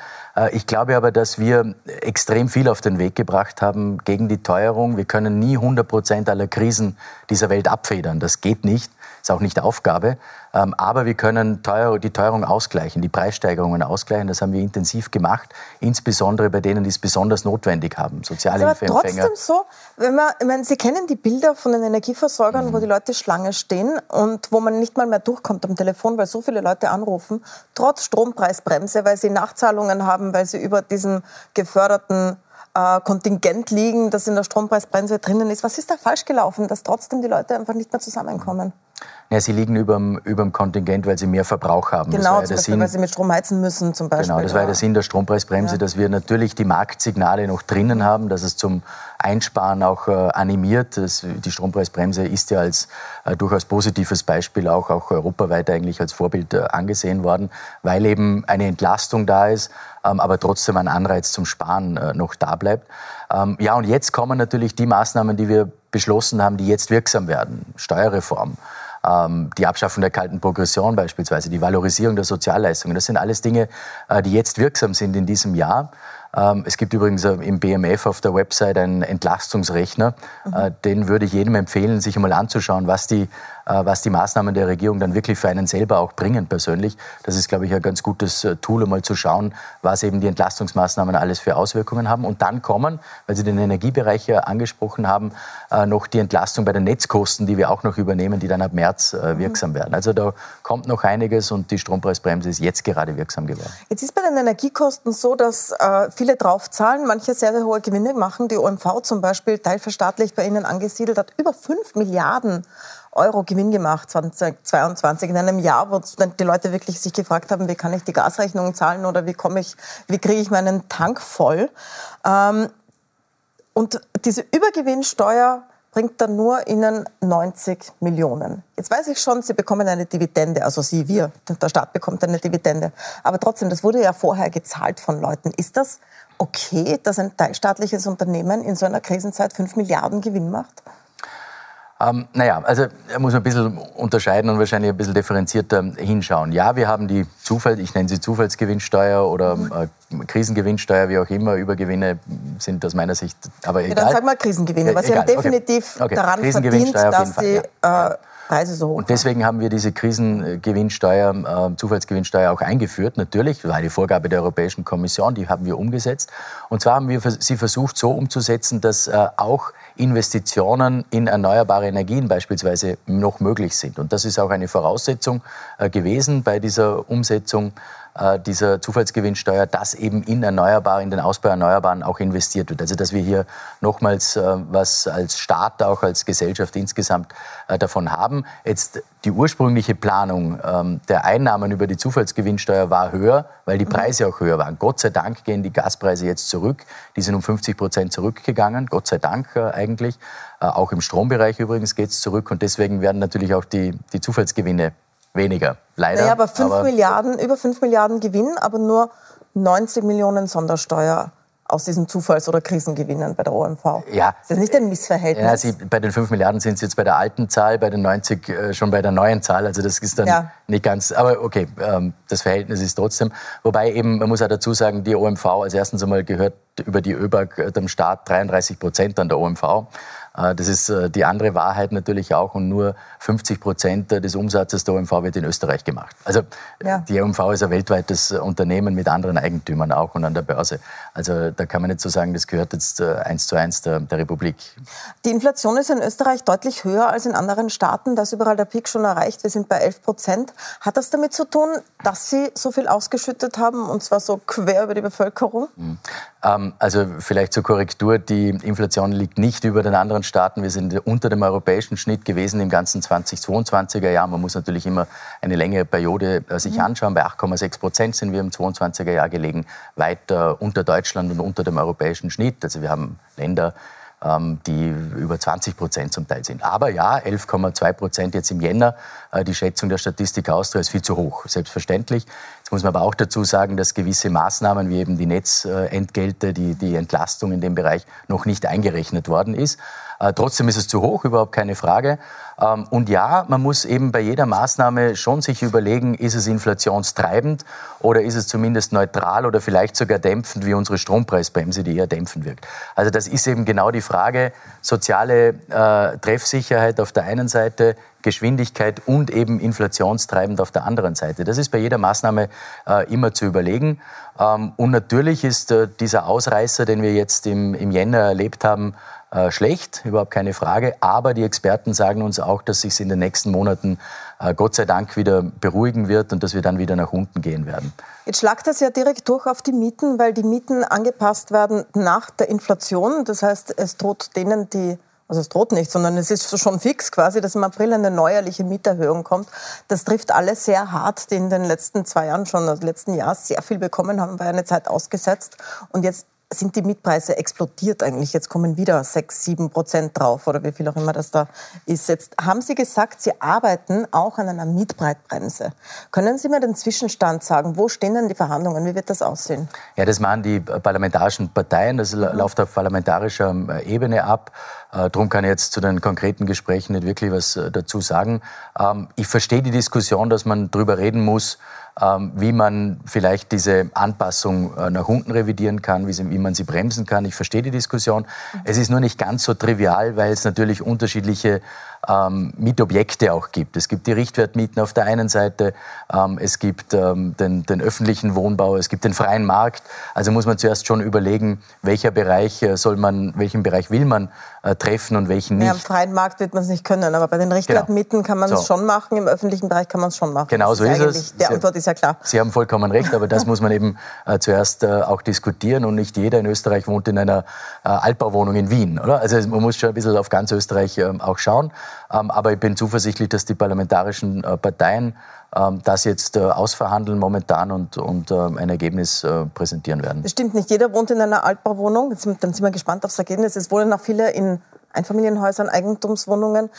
Ich glaube aber, dass wir extrem viel auf den Weg gebracht haben gegen die Teuerung. Wir können nie 100 Prozent aller Krisen dieser Welt abfedern. Das geht nicht. Ist auch nicht Aufgabe. Ähm, aber wir können die Teuerung ausgleichen, die Preissteigerungen ausgleichen. Das haben wir intensiv gemacht, insbesondere bei denen, die es besonders notwendig haben, Sozialhilfeempfänger. Aber trotzdem so, wenn man, ich meine, Sie kennen die Bilder von den Energieversorgern, mhm. wo die Leute Schlange stehen und wo man nicht mal mehr durchkommt am Telefon, weil so viele Leute anrufen, trotz Strompreisbremse, weil sie Nachzahlungen haben, weil sie über diesen geförderten äh, Kontingent liegen, das in der Strompreisbremse drinnen ist. Was ist da falsch gelaufen, dass trotzdem die Leute einfach nicht mehr zusammenkommen? Ja, sie liegen über dem Kontingent, weil sie mehr Verbrauch haben. Genau, das Beispiel, Sinn, weil sie mit Strom heizen müssen zum Beispiel. Genau, das war ja der Sinn der Strompreisbremse, ja. dass wir natürlich die Marktsignale noch drinnen haben, dass es zum Einsparen auch äh, animiert. Das, die Strompreisbremse ist ja als äh, durchaus positives Beispiel auch, auch europaweit eigentlich als Vorbild äh, angesehen worden, weil eben eine Entlastung da ist, ähm, aber trotzdem ein Anreiz zum Sparen äh, noch da bleibt. Ähm, ja, und jetzt kommen natürlich die Maßnahmen, die wir beschlossen haben, die jetzt wirksam werden. Steuerreform die Abschaffung der kalten Progression beispielsweise, die Valorisierung der Sozialleistungen. Das sind alles Dinge, äh, die jetzt wirksam sind in diesem Jahr. Ähm, es gibt übrigens äh, im BMF auf der Website einen Entlastungsrechner. Mhm. Äh, den würde ich jedem empfehlen, sich einmal anzuschauen, was die äh, was die Maßnahmen der Regierung dann wirklich für einen selber auch bringen persönlich. Das ist, glaube ich, ein ganz gutes Tool, um mal zu schauen, was eben die Entlastungsmaßnahmen alles für Auswirkungen haben. Und dann kommen, weil Sie den Energiebereich ja angesprochen haben, noch die Entlastung bei den Netzkosten, die wir auch noch übernehmen, die dann ab März mhm. wirksam werden. Also da kommt noch einiges und die Strompreisbremse ist jetzt gerade wirksam geworden. Jetzt ist bei den Energiekosten so, dass viele draufzahlen, manche sehr, sehr hohe Gewinne machen. Die OMV zum Beispiel, teilverstaatlicht bei Ihnen angesiedelt, hat über 5 Milliarden Euro Gewinn gemacht 2022 in einem Jahr, wo die Leute wirklich sich gefragt haben, wie kann ich die Gasrechnung zahlen oder wie komme ich, wie kriege ich meinen Tank voll? Ähm, und diese Übergewinnsteuer bringt dann nur Ihnen 90 Millionen. Jetzt weiß ich schon, Sie bekommen eine Dividende, also Sie, wir, der Staat bekommt eine Dividende. Aber trotzdem, das wurde ja vorher gezahlt von Leuten. Ist das okay, dass ein teilstaatliches Unternehmen in so einer Krisenzeit 5 Milliarden Gewinn macht? Ähm, naja, also da muss man ein bisschen unterscheiden und wahrscheinlich ein bisschen differenzierter hinschauen. Ja, wir haben die Zufall, ich nenne sie Zufallsgewinnsteuer oder äh, Krisengewinnsteuer, wie auch immer. Übergewinne sind aus meiner Sicht aber egal. Ja, dann sag mal Krisengewinne, weil Sie haben definitiv okay. Okay. daran verdient, dass die äh, Preise so hoch Und deswegen haben wir diese Krisengewinnsteuer, äh, Zufallsgewinnsteuer auch eingeführt, natürlich. Das war eine Vorgabe der Europäischen Kommission, die haben wir umgesetzt. Und zwar haben wir sie versucht so umzusetzen, dass äh, auch Investitionen in erneuerbare Energien beispielsweise noch möglich sind. Und das ist auch eine Voraussetzung äh, gewesen bei dieser Umsetzung äh, dieser Zufallsgewinnsteuer, dass eben in Erneuerbare, in den Ausbau Erneuerbaren auch investiert wird. Also dass wir hier nochmals äh, was als Staat, auch als Gesellschaft insgesamt äh, davon haben. Jetzt die ursprüngliche Planung ähm, der Einnahmen über die Zufallsgewinnsteuer war höher, weil die mhm. Preise auch höher waren. Gott sei Dank gehen die Gaspreise jetzt zurück. Die sind um 50 Prozent zurückgegangen. Gott sei Dank eigentlich. Auch im Strombereich übrigens geht es zurück und deswegen werden natürlich auch die, die Zufallsgewinne weniger. Leider. Naja, aber 5 Milliarden, über 5 Milliarden Gewinn, aber nur 90 Millionen Sondersteuer aus diesen Zufalls- oder Krisengewinnen bei der OMV. Ja. Ist das nicht ein Missverhältnis? Ja, Sie, bei den 5 Milliarden sind Sie jetzt bei der alten Zahl, bei den 90 äh, schon bei der neuen Zahl. Also das ist dann ja. nicht ganz, aber okay, ähm, das Verhältnis ist trotzdem. Wobei eben, man muss auch dazu sagen, die OMV als erstens einmal gehört über die ÖBAG äh, dem Staat 33 Prozent an der OMV. Äh, das ist äh, die andere Wahrheit natürlich auch und nur 50 Prozent des Umsatzes der OMV wird in Österreich gemacht. Also ja. die OMV ist ein weltweites äh, Unternehmen mit anderen Eigentümern auch und an der Börse. Also da kann man nicht so sagen, das gehört jetzt eins zu eins der, der Republik. Die Inflation ist in Österreich deutlich höher als in anderen Staaten. Da ist überall der Peak schon erreicht. Wir sind bei 11 Prozent. Hat das damit zu tun, dass Sie so viel ausgeschüttet haben und zwar so quer über die Bevölkerung? Mhm. Ähm, also vielleicht zur Korrektur, die Inflation liegt nicht über den anderen Staaten. Wir sind unter dem europäischen Schnitt gewesen im ganzen 2022er Jahr. Man muss natürlich immer eine längere Periode äh, sich mhm. anschauen. Bei 8,6 Prozent sind wir im 22er Jahr gelegen, weit unter Deutschland und unter dem europäischen Schnitt. Also wir haben Länder, ähm, die über 20 Prozent zum Teil sind. Aber ja, 11,2 Prozent jetzt im Jänner. Äh, die Schätzung der Statistik Austria ist viel zu hoch, selbstverständlich. Jetzt muss man aber auch dazu sagen, dass gewisse Maßnahmen wie eben die Netzentgelte, die, die Entlastung in dem Bereich noch nicht eingerechnet worden ist. Äh, trotzdem ist es zu hoch, überhaupt keine Frage. Ähm, und ja, man muss eben bei jeder Maßnahme schon sich überlegen, ist es inflationstreibend oder ist es zumindest neutral oder vielleicht sogar dämpfend wie unsere Strompreisbremse, die eher dämpfend wirkt. Also das ist eben genau die Frage, soziale äh, Treffsicherheit auf der einen Seite, Geschwindigkeit und eben inflationstreibend auf der anderen Seite. Das ist bei jeder Maßnahme äh, immer zu überlegen. Ähm, und natürlich ist äh, dieser Ausreißer, den wir jetzt im, im Jänner erlebt haben, äh, schlecht, überhaupt keine Frage. Aber die Experten sagen uns auch, dass sich in den nächsten Monaten äh, Gott sei Dank wieder beruhigen wird und dass wir dann wieder nach unten gehen werden. Jetzt schlagt das ja direkt durch auf die Mieten, weil die Mieten angepasst werden nach der Inflation. Das heißt, es droht denen, die also es droht nicht, sondern es ist schon fix quasi, dass im April eine neuerliche Mieterhöhung kommt. Das trifft alle sehr hart, die in den letzten zwei Jahren schon, also letzten Jahr sehr viel bekommen haben, war eine Zeit ausgesetzt. Und jetzt sind die Mietpreise explodiert eigentlich. Jetzt kommen wieder 6, 7 Prozent drauf oder wie viel auch immer das da ist. Jetzt haben Sie gesagt, Sie arbeiten auch an einer Mietpreisbremse. Können Sie mir den Zwischenstand sagen? Wo stehen denn die Verhandlungen? Wie wird das aussehen? Ja, das machen die parlamentarischen Parteien. Das läuft auf parlamentarischer äh, Ebene ab. Äh, Darum kann ich jetzt zu den konkreten Gesprächen nicht wirklich was äh, dazu sagen. Ähm, ich verstehe die Diskussion, dass man darüber reden muss, ähm, wie man vielleicht diese Anpassung äh, nach unten revidieren kann, wie, man sie bremsen kann. Ich verstehe die Diskussion. Es ist nur nicht ganz so trivial, weil es natürlich unterschiedliche ähm, Mietobjekte auch gibt. Es gibt die Richtwertmieten auf der einen Seite, ähm, es gibt ähm, den, den, öffentlichen Wohnbau, es gibt den freien Markt. Also muss man zuerst schon überlegen, welcher Bereich äh, soll man, welchen Bereich will man äh, treffen und welchen nicht. Ja, Im freien Markt wird man es nicht können, aber bei den Richtwertmieten genau. kann man es so. schon machen, im öffentlichen Bereich kann man es schon machen. Genau so ist, ist es. Die Antwort ist ja klar. Sie haben vollkommen recht, aber das muss man eben äh, zuerst äh, auch diskutieren und nicht jeder in Österreich wohnt in einer Altbauwohnung in Wien, oder? Also man muss schon ein bisschen auf ganz Österreich ähm, auch schauen. Ähm, aber ich bin zuversichtlich, dass die parlamentarischen äh, Parteien ähm, das jetzt äh, ausverhandeln momentan und, und ein Ergebnis äh, präsentieren werden. Das stimmt nicht. Jeder wohnt in einer Altbauwohnung. Dann sind wir gespannt aufs Ergebnis. Es wohnen auch viele in Einfamilienhäusern, Eigentumswohnungen,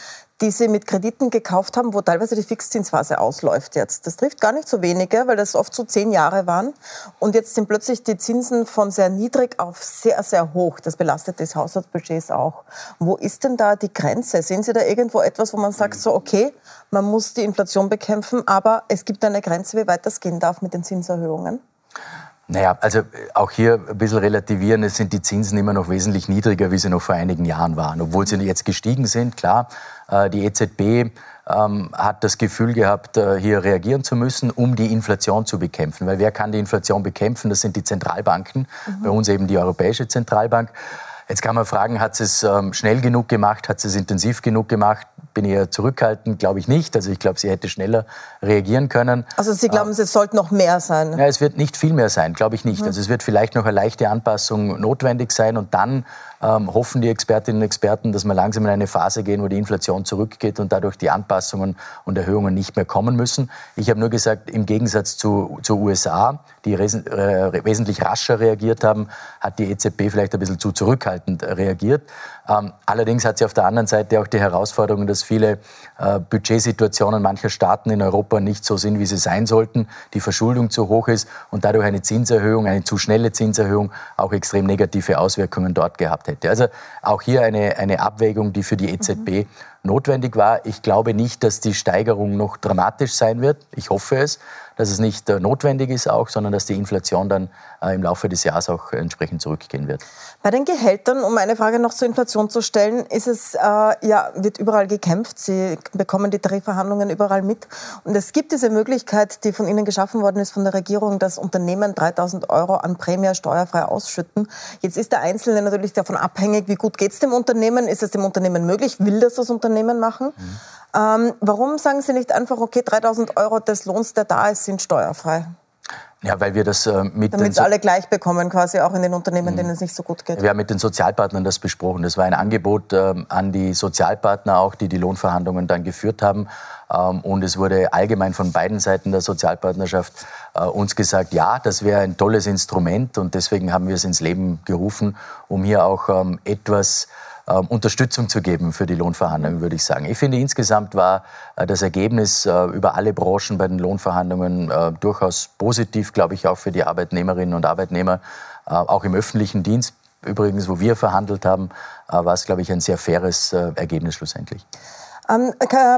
die sie mit Krediten gekauft haben, wo teilweise die Fixzinsphase ausläuft jetzt. Das trifft gar nicht so wenige, weil das oft so zehn Jahre waren. Und jetzt sind plötzlich die Zinsen von sehr niedrig auf sehr, sehr hoch. Das belastet des Haushaltsbudgets auch. Wo ist denn da die Grenze? Sehen Sie da irgendwo etwas, wo man sagt, so, okay, man muss die Inflation bekämpfen, aber es gibt eine Grenze, wie weit das gehen darf mit den Zinserhöhungen? Naja, also auch hier ein bisschen relativieren, es sind die Zinsen immer noch wesentlich niedriger, wie sie noch vor einigen Jahren waren. Obwohl sie jetzt gestiegen sind, klar, äh, die EZB ähm, hat das Gefühl gehabt, äh, hier reagieren zu müssen, um die Inflation zu bekämpfen. Weil wer kann die Inflation bekämpfen? Das sind die Zentralbanken, mhm. bei uns eben die Europäische Zentralbank. Jetzt kann man fragen, hat sie es ähm, schnell genug gemacht, hat sie es intensiv genug gemacht? Bin eher zurückhaltend, glaube ich nicht. Also ich glaube, sie hätte schneller reagieren können. Also Sie glauben, äh, es sollte noch mehr sein? Ja, es wird nicht viel mehr sein, glaube ich nicht. Mhm. Also es wird vielleicht noch eine leichte Anpassung notwendig sein und dann ähm, hoffen die Expertinnen und Experten, dass wir langsam in eine Phase gehen, wo die Inflation zurückgeht und dadurch die Anpassungen und Erhöhungen nicht mehr kommen müssen. Ich habe nur gesagt, im Gegensatz zu, zu USA, die äh, wesentlich rascher reagiert haben, hat die EZB vielleicht ein bisschen zu zurückhaltend reagiert. Ähm, allerdings hat sie auf der anderen Seite auch die Herausforderung, dass viele äh, Budgetsituationen mancher Staaten in Europa nicht so sind, wie sie sein sollten, die Verschuldung zu hoch ist und dadurch eine Zinserhöhung, eine zu schnelle Zinserhöhung auch extrem negative Auswirkungen dort gehabt hätte. Also auch hier eine, eine Abwägung, die für die EZB mhm. notwendig war. Ich glaube nicht, dass die Steigerung noch dramatisch sein wird. Ich hoffe es dass es nicht äh, notwendig ist auch, sondern dass die Inflation dann äh, im Laufe des Jahres auch entsprechend zurückgehen wird. Bei den Gehältern, um eine Frage noch zur Inflation zu stellen, ist es, äh, ja, wird überall gekämpft. Sie bekommen die Tarifverhandlungen überall mit. Und es gibt diese Möglichkeit, die von Ihnen geschaffen worden ist, von der Regierung, dass Unternehmen 3000 Euro an Prämie steuerfrei ausschütten. Jetzt ist der Einzelne natürlich davon abhängig, wie gut geht es dem Unternehmen, ist es dem Unternehmen möglich, will das das Unternehmen machen. Mhm. Ähm, warum sagen Sie nicht einfach, okay, 3000 Euro des Lohns, der da ist, sind steuerfrei? Ja, weil wir das äh, mit Damit so alle gleich bekommen, quasi auch in den Unternehmen, denen es nicht so gut geht. Wir haben mit den Sozialpartnern das besprochen. Das war ein Angebot äh, an die Sozialpartner auch, die die Lohnverhandlungen dann geführt haben. Ähm, und es wurde allgemein von beiden Seiten der Sozialpartnerschaft äh, uns gesagt, ja, das wäre ein tolles Instrument und deswegen haben wir es ins Leben gerufen, um hier auch ähm, etwas Unterstützung zu geben für die Lohnverhandlungen, würde ich sagen. Ich finde, insgesamt war äh, das Ergebnis äh, über alle Branchen bei den Lohnverhandlungen äh, durchaus positiv, glaube ich, auch für die Arbeitnehmerinnen und Arbeitnehmer, auch im öffentlichen Dienst. Übrigens, wo wir verhandelt haben, war es, glaube ich, ein sehr faires Ergebnis schlussendlich. Ähm,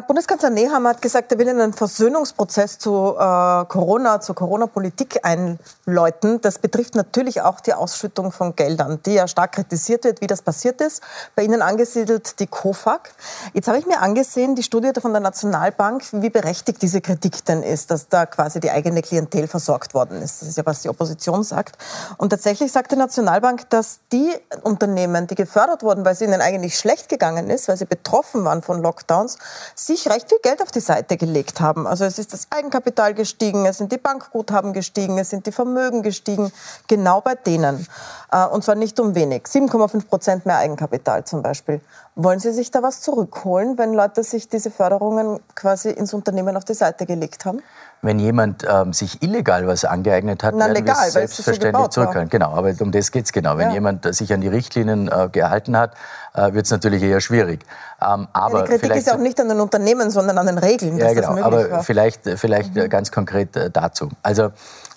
Bundeskanzler Nehammer hat gesagt, er will einen Versöhnungsprozess zu äh, Corona, zur Corona-Politik einläuten. Das betrifft natürlich auch die Ausschüttung von Geldern, die ja stark kritisiert wird, wie das passiert ist. Bei Ihnen angesiedelt die COFAG. Jetzt habe ich mir angesehen, die Studie von der Nationalbank, wie berechtigt diese Kritik denn ist, dass da quasi die eigene Klientel versorgt worden ist. Das ist ja, was die Opposition sagt. Und tatsächlich sagt die Nationalbank, dass die Unternehmen, die gefördert wurden, weil es ihnen eigentlich schlecht gegangen ist, weil sie betroffen waren von Lockdown, Lockdowns sich recht viel Geld auf die Seite gelegt haben. Also es ist das Eigenkapital gestiegen, es sind die Bankguthaben gestiegen, es sind die Vermögen gestiegen, genau bei denen. Äh, und zwar nicht um wenig. 7,5 Prozent mehr Eigenkapital zum Beispiel. Wollen Sie sich da was zurückholen, wenn Leute sich diese Förderungen quasi ins Unternehmen auf die Seite gelegt haben? Wenn jemand ähm, sich illegal was angeeignet hat, Na, werden legal, wir selbstverständlich so zurückholen. Genau, aber um das geht es genau. Wenn ja. jemand sich an die Richtlinien äh, gehalten hat, äh, wird es natürlich eher schwierig. Ähm, aber ja, die Kritik ist ja auch nicht an den Unternehmen, sondern an den Regeln, ja, genau, aber war. vielleicht, vielleicht mhm. ganz konkret äh, dazu. Also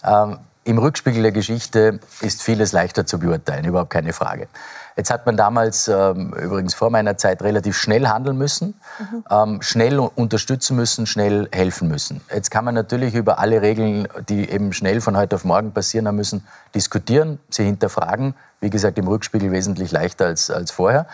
ähm, im Rückspiegel der Geschichte ist vieles leichter zu beurteilen, überhaupt keine Frage. Jetzt hat man damals, ähm, übrigens vor meiner Zeit, relativ schnell handeln müssen, mhm. ähm, schnell unterstützen müssen, schnell helfen müssen. Jetzt kann man natürlich über alle Regeln, die eben schnell von heute auf morgen passieren haben müssen, diskutieren, sie hinterfragen. Wie gesagt, im Rückspiegel wesentlich leichter als, als vorher.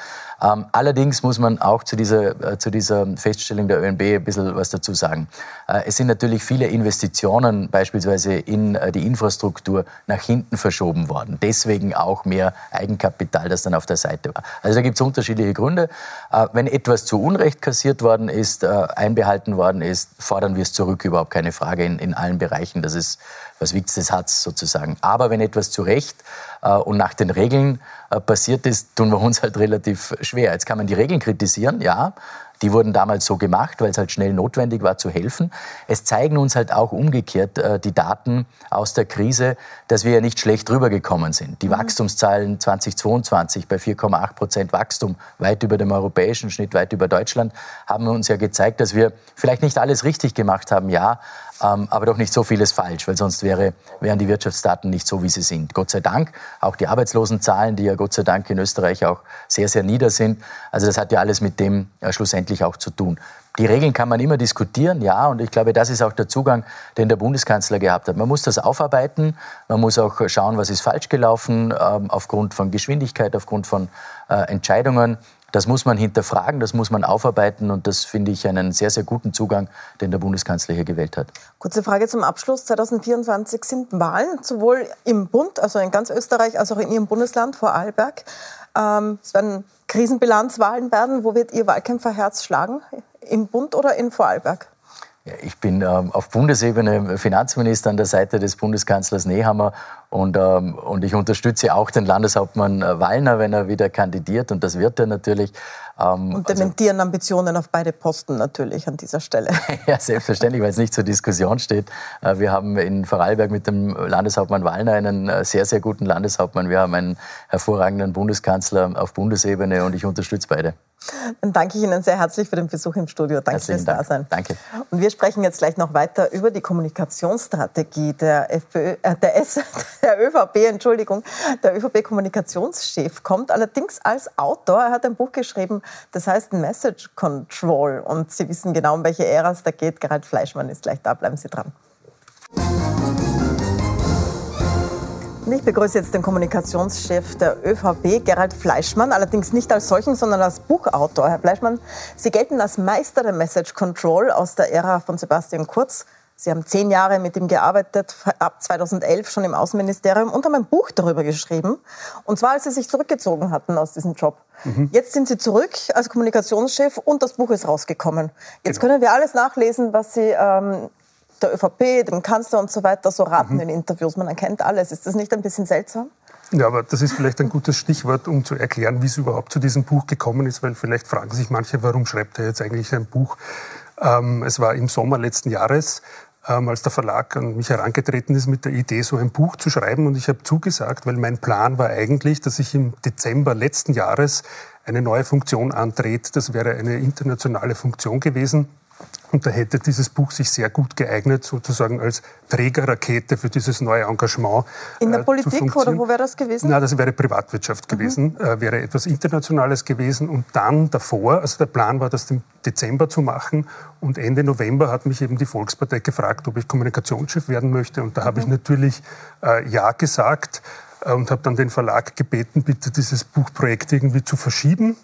Ähm, allerdings muss man auch zu dieser, äh, zu dieser Feststellung der ÖNB ein bisschen was dazu sagen. Äh, es sind natürlich viele Investitionen beispielsweise in äh, die Infrastruktur nach hinten verschoben worden. Deswegen auch mehr Eigenkapital, das dann auf der Seite war. Also da gibt es unterschiedliche Gründe. Äh, wenn etwas zu Unrecht kassiert worden ist, äh, einbehalten worden ist, fordern wir es zurück, überhaupt keine Frage in, in allen Bereichen. Das ist was Witz des Hatz sozusagen. Aber wenn etwas zu Recht äh, und nach den Regeln äh, passiert ist, tun wir uns halt relativ schwer. Jetzt kann man die Regeln kritisieren, ja. Die wurden damals so gemacht, weil es halt schnell notwendig war zu helfen. Es zeigen uns halt auch umgekehrt äh, die Daten aus der Krise, dass wir ja nicht schlecht rübergekommen sind. Die mhm. Wachstumszahlen 2022 bei 4,8 Prozent Wachstum, weit über dem europäischen Schnitt, weit über Deutschland, haben uns ja gezeigt, dass wir vielleicht nicht alles richtig gemacht haben, ja, aber doch nicht so vieles falsch, weil sonst wäre, wären die Wirtschaftsdaten nicht so, wie sie sind. Gott sei Dank, auch die Arbeitslosenzahlen, die ja Gott sei Dank in Österreich auch sehr, sehr nieder sind. Also das hat ja alles mit dem äh, schlussendlich auch zu tun. Die Regeln kann man immer diskutieren, ja, und ich glaube, das ist auch der Zugang, den der Bundeskanzler gehabt hat. Man muss das aufarbeiten, man muss auch schauen, was ist falsch gelaufen, ähm, aufgrund von Geschwindigkeit, aufgrund von äh, Entscheidungen. Das muss man hinterfragen, das muss man aufarbeiten und das finde ich einen sehr, sehr guten Zugang, den der Bundeskanzler hier gewählt hat. Kurze Frage zum Abschluss. 2024 sind Wahlen, sowohl im Bund, also in ganz Österreich, als auch in Ihrem Bundesland, Vorarlberg. Ähm, es werden Krisenbilanzwahlen werden. Wo wird Ihr Wahlkämpferherz schlagen im Bund oder in Vorarlberg? Ich bin ähm, auf Bundesebene Finanzminister an der Seite des Bundeskanzlers Nehammer und, ähm, und ich unterstütze auch den Landeshauptmann äh, Wallner, wenn er wieder kandidiert und das wird er natürlich. Ähm, und also dementieren also, Ambitionen auf beide Posten natürlich an dieser Stelle. (laughs) ja, selbstverständlich, weil es nicht zur Diskussion steht. Äh, wir haben in Vorarlberg mit dem Landeshauptmann Wallner einen äh, sehr, sehr guten Landeshauptmann. Wir haben einen hervorragenden Bundeskanzler auf Bundesebene und ich unterstütze beide. Dann danke ich Ihnen sehr herzlich für den Besuch im Studio. Danke fürs Dasein. Danke. Und wir sprechen jetzt gleich noch weiter über die Kommunikationsstrategie der, FPÖ, äh, der, S, der ÖVP. Entschuldigung, der ÖVP-Kommunikationschef kommt allerdings als Autor. Er hat ein Buch geschrieben, das heißt Message Control. Und Sie wissen genau, um welche Ära es da geht. Gerald Fleischmann ist gleich da. Bleiben Sie dran. Ich begrüße jetzt den Kommunikationschef der ÖVP, Gerald Fleischmann, allerdings nicht als solchen, sondern als Buchautor. Herr Fleischmann, Sie gelten als Meister der Message Control aus der Ära von Sebastian Kurz. Sie haben zehn Jahre mit ihm gearbeitet, ab 2011 schon im Außenministerium und haben ein Buch darüber geschrieben. Und zwar, als Sie sich zurückgezogen hatten aus diesem Job. Mhm. Jetzt sind Sie zurück als Kommunikationschef und das Buch ist rausgekommen. Jetzt genau. können wir alles nachlesen, was Sie ähm, der ÖVP, dem Kanzler und so weiter so raten mhm. in Interviews. Man erkennt alles. Ist das nicht ein bisschen seltsam? Ja, aber das ist vielleicht ein gutes Stichwort, um zu erklären, wie es überhaupt zu diesem Buch gekommen ist, weil vielleicht fragen sich manche, warum schreibt er jetzt eigentlich ein Buch? Ähm, es war im Sommer letzten Jahres ähm, als der Verlag an mich herangetreten ist mit der Idee, so ein Buch zu schreiben. Und ich habe zugesagt, weil mein Plan war eigentlich, dass ich im Dezember letzten Jahres eine neue Funktion antrete. Das wäre eine internationale Funktion gewesen. Und da hätte dieses Buch sich sehr gut geeignet, sozusagen als Trägerrakete für dieses neue Engagement. In der äh, Politik oder wo wäre das gewesen? Na, das wäre Privatwirtschaft gewesen, mhm. äh, wäre etwas Internationales gewesen. Und dann davor, also der Plan war, das im Dezember zu machen. Und Ende November hat mich eben die Volkspartei gefragt, ob ich Kommunikationschef werden möchte. Und da mhm. habe ich mhm. natürlich äh, Ja gesagt äh, und habe dann den Verlag gebeten, bitte dieses Buchprojekt irgendwie zu verschieben.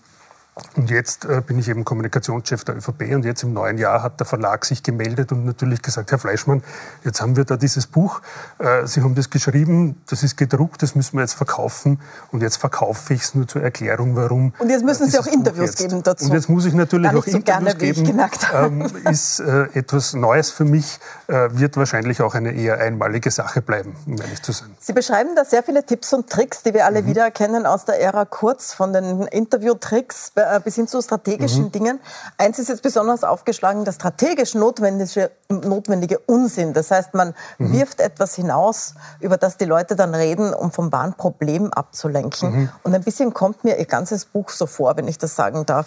Und jetzt äh, bin ich eben Kommunikationschef der ÖVP und jetzt im neuen Jahr hat der Verlag sich gemeldet und natürlich gesagt, Herr Fleischmann, jetzt haben wir da dieses Buch, äh, Sie haben das geschrieben, das ist gedruckt, das müssen wir jetzt verkaufen und jetzt verkaufe ich es nur zur Erklärung, warum. Und jetzt müssen Sie auch Interviews geben dazu. Und jetzt muss ich natürlich auch so Interviews gerne, geben. Ähm, ist äh, etwas Neues für mich, äh, wird wahrscheinlich auch eine eher einmalige Sache bleiben, um ehrlich zu sein. Sie beschreiben da sehr viele Tipps und Tricks, die wir alle mhm. wiedererkennen aus der Ära kurz, von den Interviewtricks äh, bis hin zu strategischen mhm. Dingen. Eins ist jetzt besonders aufgeschlagen, der strategisch notwendige, notwendige Unsinn. Das heißt, man mhm. wirft etwas hinaus, über das die Leute dann reden, um vom wahren Problem abzulenken. Mhm. Und ein bisschen kommt mir Ihr ganzes Buch so vor, wenn ich das sagen darf.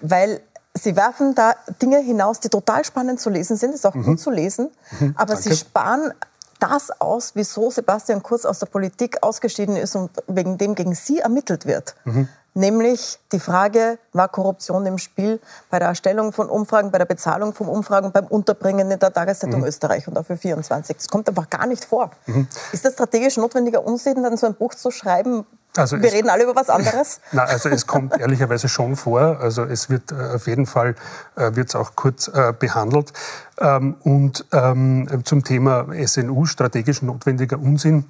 Weil Sie werfen da Dinge hinaus, die total spannend zu lesen sind, ist auch mhm. gut zu lesen, mhm. aber Danke. Sie sparen das aus, wieso Sebastian Kurz aus der Politik ausgeschieden ist und wegen dem gegen Sie ermittelt wird. Mhm nämlich die Frage, war Korruption im Spiel bei der Erstellung von Umfragen, bei der Bezahlung von Umfragen, beim Unterbringen in der Tageszeitung mhm. Österreich und auch für 24. Das kommt einfach gar nicht vor. Mhm. Ist das strategisch notwendiger Unsinn, dann so ein Buch zu schreiben? Also Wir reden alle über was anderes? (laughs) Na, also es kommt ehrlicherweise schon vor. Also es wird äh, auf jeden Fall äh, wird es auch kurz äh, behandelt. Ähm, und ähm, zum Thema SNU, strategisch notwendiger Unsinn,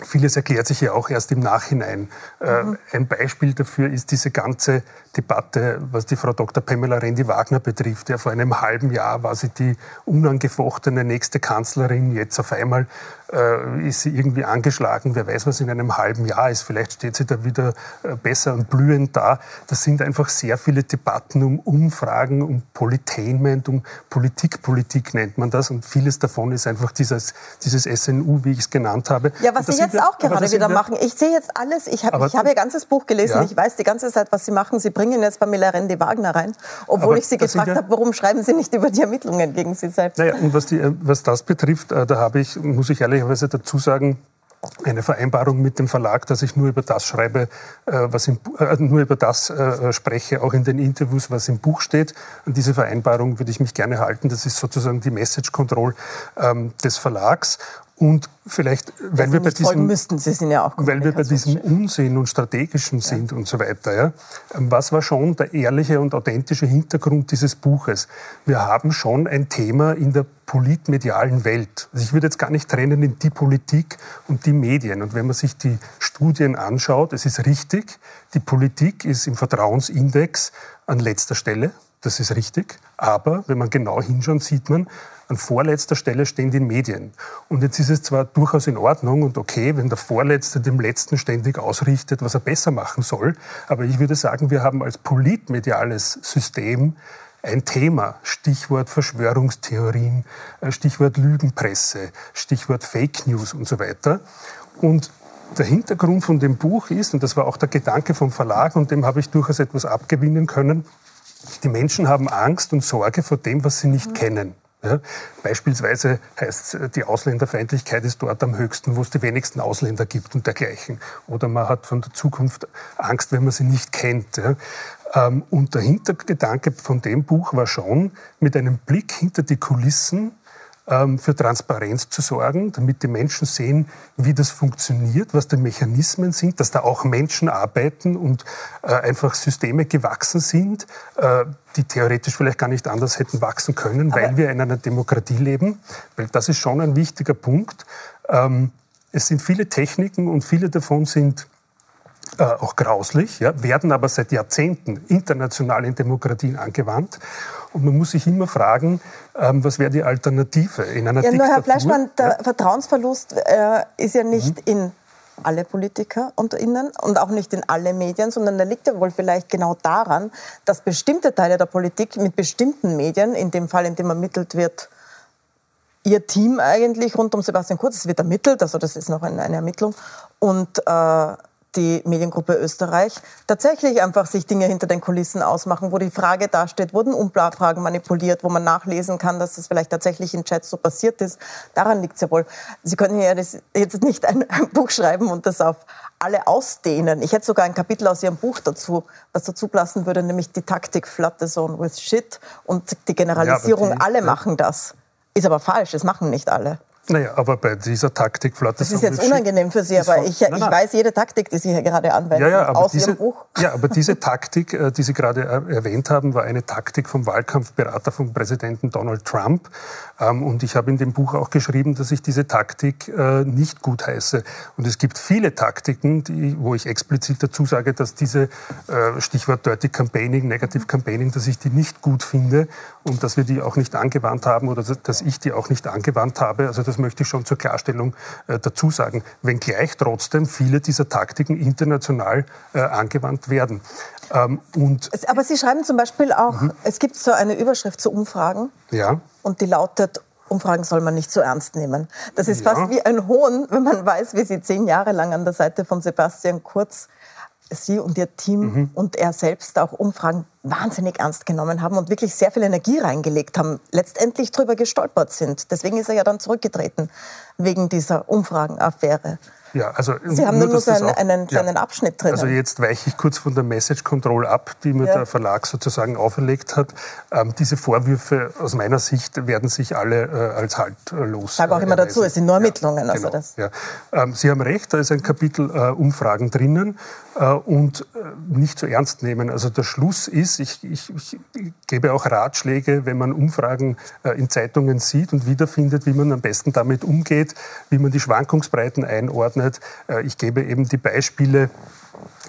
Vieles erklärt sich ja auch erst im Nachhinein. Äh, mhm. Ein Beispiel dafür ist diese ganze Debatte, was die Frau Dr. Pamela Rendi-Wagner betrifft. Ja, vor einem halben Jahr war sie die unangefochtene nächste Kanzlerin. Jetzt auf einmal äh, ist sie irgendwie angeschlagen. Wer weiß, was in einem halben Jahr ist. Vielleicht steht sie da wieder äh, besser und blühend da. Das sind einfach sehr viele Debatten um Umfragen, um Politainment, um Politikpolitik nennt man das. Und vieles davon ist einfach dieses, dieses SNU, wie ich es genannt habe. Ja, was Sie jetzt wir, auch gerade wieder machen. Ich sehe jetzt alles. Ich habe hab Ihr ganzes Buch gelesen. Ja. Ich weiß die ganze Zeit, was Sie machen. Sie bringen jetzt Pamela Rendi Wagner rein, obwohl aber ich Sie gefragt habe, warum schreiben Sie nicht über die Ermittlungen gegen Sie selbst? Naja, und was, die, äh, was das betrifft, da habe ich, muss ich ehrlich ehrlicherweise dazu sagen, eine Vereinbarung mit dem Verlag, dass ich nur über das schreibe, äh, was im, äh, nur über das äh, spreche, auch in den Interviews, was im Buch steht. An diese Vereinbarung würde ich mich gerne halten. Das ist sozusagen die Message Control ähm, des Verlags. Und vielleicht, weil wir, bei diesem, müssten, Sie sind ja weil wir bei diesem Unsinn und Strategischen sind ja. und so weiter, ja, ähm, was war schon der ehrliche und authentische Hintergrund dieses Buches? Wir haben schon ein Thema in der politmedialen Welt. Also ich würde jetzt gar nicht trennen in die Politik und die Medien. Und wenn man sich die Studien anschaut, es ist richtig, die Politik ist im Vertrauensindex an letzter Stelle das ist richtig. Aber wenn man genau hinschaut, sieht man, an vorletzter Stelle stehen die Medien. Und jetzt ist es zwar durchaus in Ordnung und okay, wenn der Vorletzte dem Letzten ständig ausrichtet, was er besser machen soll. Aber ich würde sagen, wir haben als politmediales System ein Thema. Stichwort Verschwörungstheorien, äh, Stichwort Lügenpresse, Stichwort Fake News und so weiter. Und der Hintergrund von dem Buch ist, und das war auch der Gedanke vom Verlag, und dem habe ich durchaus etwas abgewinnen können, die Menschen haben Angst und Sorge vor dem, was sie nicht mhm. kennen. Ja, beispielsweise heißt es, die Ausländerfeindlichkeit ist dort am höchsten, wo es die wenigsten Ausländer gibt und dergleichen. Oder man hat von der Zukunft Angst, wenn man sie nicht kennt. Ja. Ähm, und der Hintergedanke von dem Buch war schon, mit einem Blick hinter die Kulissen für Transparenz zu sorgen, damit die Menschen sehen, wie das funktioniert, was die Mechanismen sind, dass da auch Menschen arbeiten und äh, einfach Systeme gewachsen sind, äh, die theoretisch vielleicht gar nicht anders hätten wachsen können, weil wir in einer Demokratie leben. Weil das ist schon ein wichtiger Punkt. Ähm, es sind viele Techniken und viele davon sind äh, auch grauslich, ja, werden aber seit Jahrzehnten international in Demokratien angewandt. Und man muss sich immer fragen, ähm, was wäre die Alternative in einer ja, Diktatur? Nur Herr Fleischmann, der ja? Vertrauensverlust äh, ist ja nicht mhm. in alle Politiker unter ihnen und auch nicht in alle Medien, sondern der liegt ja wohl vielleicht genau daran, dass bestimmte Teile der Politik mit bestimmten Medien, in dem Fall, in dem ermittelt wird, ihr Team eigentlich rund um Sebastian Kurz, es wird ermittelt, also das ist noch eine, eine Ermittlung, und äh, die Mediengruppe Österreich tatsächlich einfach sich Dinge hinter den Kulissen ausmachen, wo die Frage dasteht, wurden Umfragen manipuliert, wo man nachlesen kann, dass das vielleicht tatsächlich in Chats so passiert ist. Daran liegt es ja wohl. Sie können ja jetzt nicht ein, Buch schreiben und das auf alle ausdehnen. Ich hätte sogar ein Kapitel aus Ihrem Buch dazu, was dazu passen würde, nämlich die Taktik the Zone with Shit und die Generalisierung, ja, die, alle machen das. Ist aber falsch, das machen nicht alle. Naja, aber bei dieser Taktik Flotte. Das ist jetzt unangenehm für Sie, aber ich, nein, nein. ich weiß jede Taktik, die Sie hier gerade anwenden, ja, ja, aber aus diese, Ihrem Buch. Ja, aber (laughs) diese Taktik, äh, die Sie gerade erwähnt haben, war eine Taktik vom Wahlkampfberater von Präsidenten Donald Trump. Ähm, und ich habe in dem Buch auch geschrieben, dass ich diese Taktik äh, nicht gut heiße. Und es gibt viele Taktiken, die, wo ich explizit dazu sage, dass diese äh, Stichwort Dirty Campaigning, Negative Campaigning, dass ich die nicht gut finde und dass wir die auch nicht angewandt haben oder dass ich die auch nicht angewandt habe. Also das möchte ich schon zur Klarstellung äh, dazu sagen. Wenngleich trotzdem viele dieser Taktiken international äh, angewandt werden. Ähm, und Aber Sie schreiben zum Beispiel auch, mhm. es gibt so eine Überschrift zu Umfragen. Ja. Und die lautet, Umfragen soll man nicht so ernst nehmen. Das ist ja. fast wie ein Hohn, wenn man weiß, wie Sie zehn Jahre lang an der Seite von Sebastian Kurz Sie und Ihr Team mhm. und er selbst auch Umfragen wahnsinnig ernst genommen haben und wirklich sehr viel Energie reingelegt haben, letztendlich darüber gestolpert sind. Deswegen ist er ja dann zurückgetreten wegen dieser Umfragenaffäre. Ja, also Sie haben nur, nur so einen, einen, so einen Abschnitt drin. Also jetzt weiche ich kurz von der Message Control ab, die mir ja. der Verlag sozusagen auferlegt hat. Ähm, diese Vorwürfe aus meiner Sicht werden sich alle äh, als haltlos. Ich sage auch immer dazu, es sind nur Ermittlungen. Ja, also genau, das. Ja. Ähm, Sie haben recht, da ist ein Kapitel äh, Umfragen drinnen äh, und äh, nicht zu ernst nehmen. Also der Schluss ist, ich, ich, ich gebe auch Ratschläge, wenn man Umfragen äh, in Zeitungen sieht und wiederfindet, wie man am besten damit umgeht, wie man die Schwankungsbreiten einordnet nicht. Äh, ich gebe eben die Beispiele.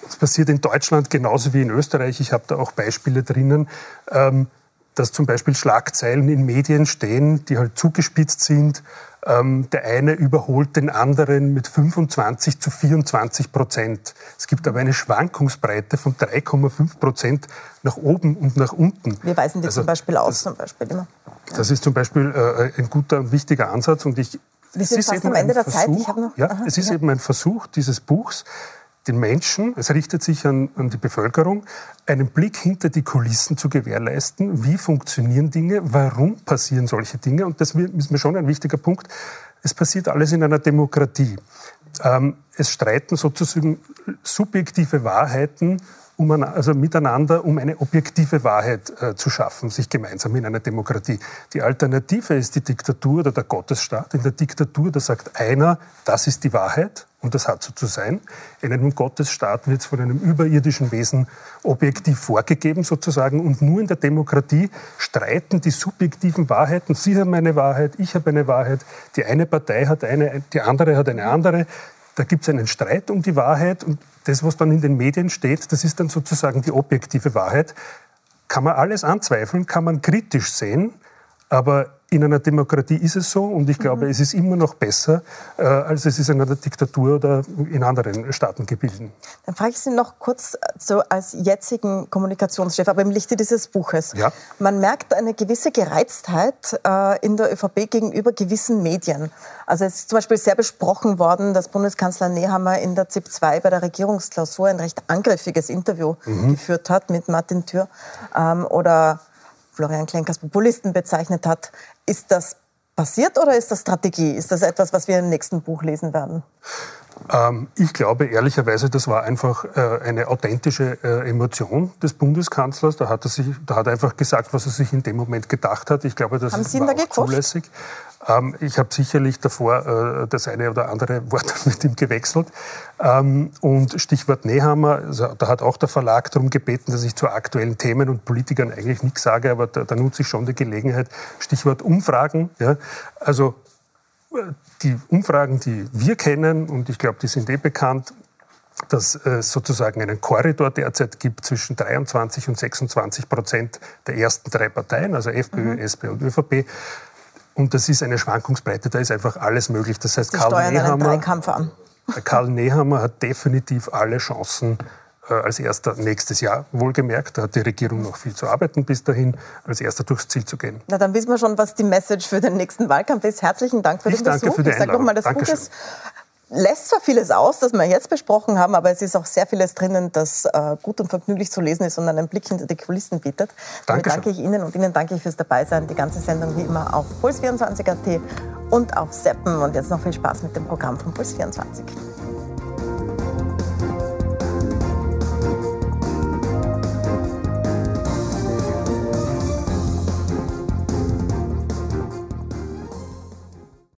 Es passiert in Deutschland genauso wie in Österreich. Ich habe da auch Beispiele drinnen, ähm, dass zum Beispiel Schlagzeilen in Medien stehen, die halt zugespitzt sind. Ähm, der eine überholt den anderen mit 25 zu 24 Prozent. Es gibt aber eine Schwankungsbreite von 3,5 Prozent nach oben und nach unten. Wir weisen die also zum Beispiel aus, das, zum Beispiel immer. Das ist zum Beispiel äh, ein guter und wichtiger Ansatz und ich wir sind fast am Ende der Versuch, Zeit. Noch, ja, aha, es ist ja. eben ein Versuch dieses Buchs, den Menschen, es richtet sich an, an, die Bevölkerung, einen Blick hinter die Kulissen zu gewährleisten. Wie funktionieren Dinge? Warum passieren solche Dinge? Und das ist mir schon ein wichtiger Punkt. Es passiert alles in einer Demokratie. Ähm, es streiten sozusagen subjektive Wahrheiten um, also miteinander, um eine objektive Wahrheit äh, zu schaffen, sich gemeinsam in einer Demokratie. Die Alternative ist die Diktatur oder der Gottesstaat. In der Diktatur, da sagt einer, das ist die Wahrheit und das hat so zu sein. In einem Gottesstaat wird es von einem überirdischen Wesen objektiv vorgegeben sozusagen und nur in der Demokratie streiten die subjektiven Wahrheiten. Sie haben eine Wahrheit, ich habe eine Wahrheit, die eine Partei hat eine, die andere hat eine andere. Da gibt es einen Streit um die Wahrheit und das, was dann in den Medien steht, das ist dann sozusagen die objektive Wahrheit. kann man alles anzweifeln, kann man kritisch sehen, aber in einer Demokratie ist es so und ich glaube, mhm. es ist immer noch besser, äh, als es ist in einer Diktatur oder in anderen Staatengebilden. Dann frage ich Sie noch kurz so als jetzigen Kommunikationschef, aber im Lichte dieses Buches. Ja. Man merkt eine gewisse Gereiztheit äh, in der ÖVP gegenüber gewissen Medien. Also es ist zum Beispiel sehr besprochen worden, dass Bundeskanzler Nehammer in der ZIP 2 bei der Regierungsklausur ein recht angriffiges Interview mhm. geführt hat mit Martin Thür ähm, oder Florian Klenk als Populisten bezeichnet hat. Ist das passiert oder ist das Strategie? Ist das etwas, was wir im nächsten Buch lesen werden? Ähm, ich glaube ehrlicherweise, das war einfach äh, eine authentische äh, Emotion des Bundeskanzlers. Da hat, er sich, da hat er einfach gesagt, was er sich in dem Moment gedacht hat. Ich glaube, das Haben war da zulässig. Ähm, ich habe sicherlich davor äh, das eine oder andere (laughs) Wort mit ihm gewechselt. Ähm, und Stichwort Nehammer, also, da hat auch der Verlag darum gebeten, dass ich zu aktuellen Themen und Politikern eigentlich nichts sage, aber da, da nutze ich schon die Gelegenheit. Stichwort Umfragen. Ja. Also die Umfragen, die wir kennen, und ich glaube, die sind eh bekannt, dass es sozusagen einen Korridor derzeit gibt zwischen 23 und 26 Prozent der ersten drei Parteien, also FPÖ, mhm. SP und ÖVP. Und das ist eine Schwankungsbreite, da ist einfach alles möglich. Das heißt, Karl Nehammer. Karl Nehammer hat definitiv alle Chancen, als erster nächstes Jahr, wohlgemerkt. Da hat die Regierung noch viel zu arbeiten bis dahin, als erster durchs Ziel zu gehen. Na, dann wissen wir schon, was die Message für den nächsten Wahlkampf ist. Herzlichen Dank für ich den danke Besuch. Für die ich sage nochmal, das Dankeschön. Buch ist lässt zwar vieles aus, das wir jetzt besprochen haben, aber es ist auch sehr vieles drinnen, das äh, gut und vergnüglich zu lesen ist und einen Blick hinter die Kulissen bietet. Damit danke ich Ihnen und Ihnen danke ich fürs Dabeisein. Die ganze Sendung wie immer auf Puls24.at und auf Seppen. Und jetzt noch viel Spaß mit dem Programm von Puls24.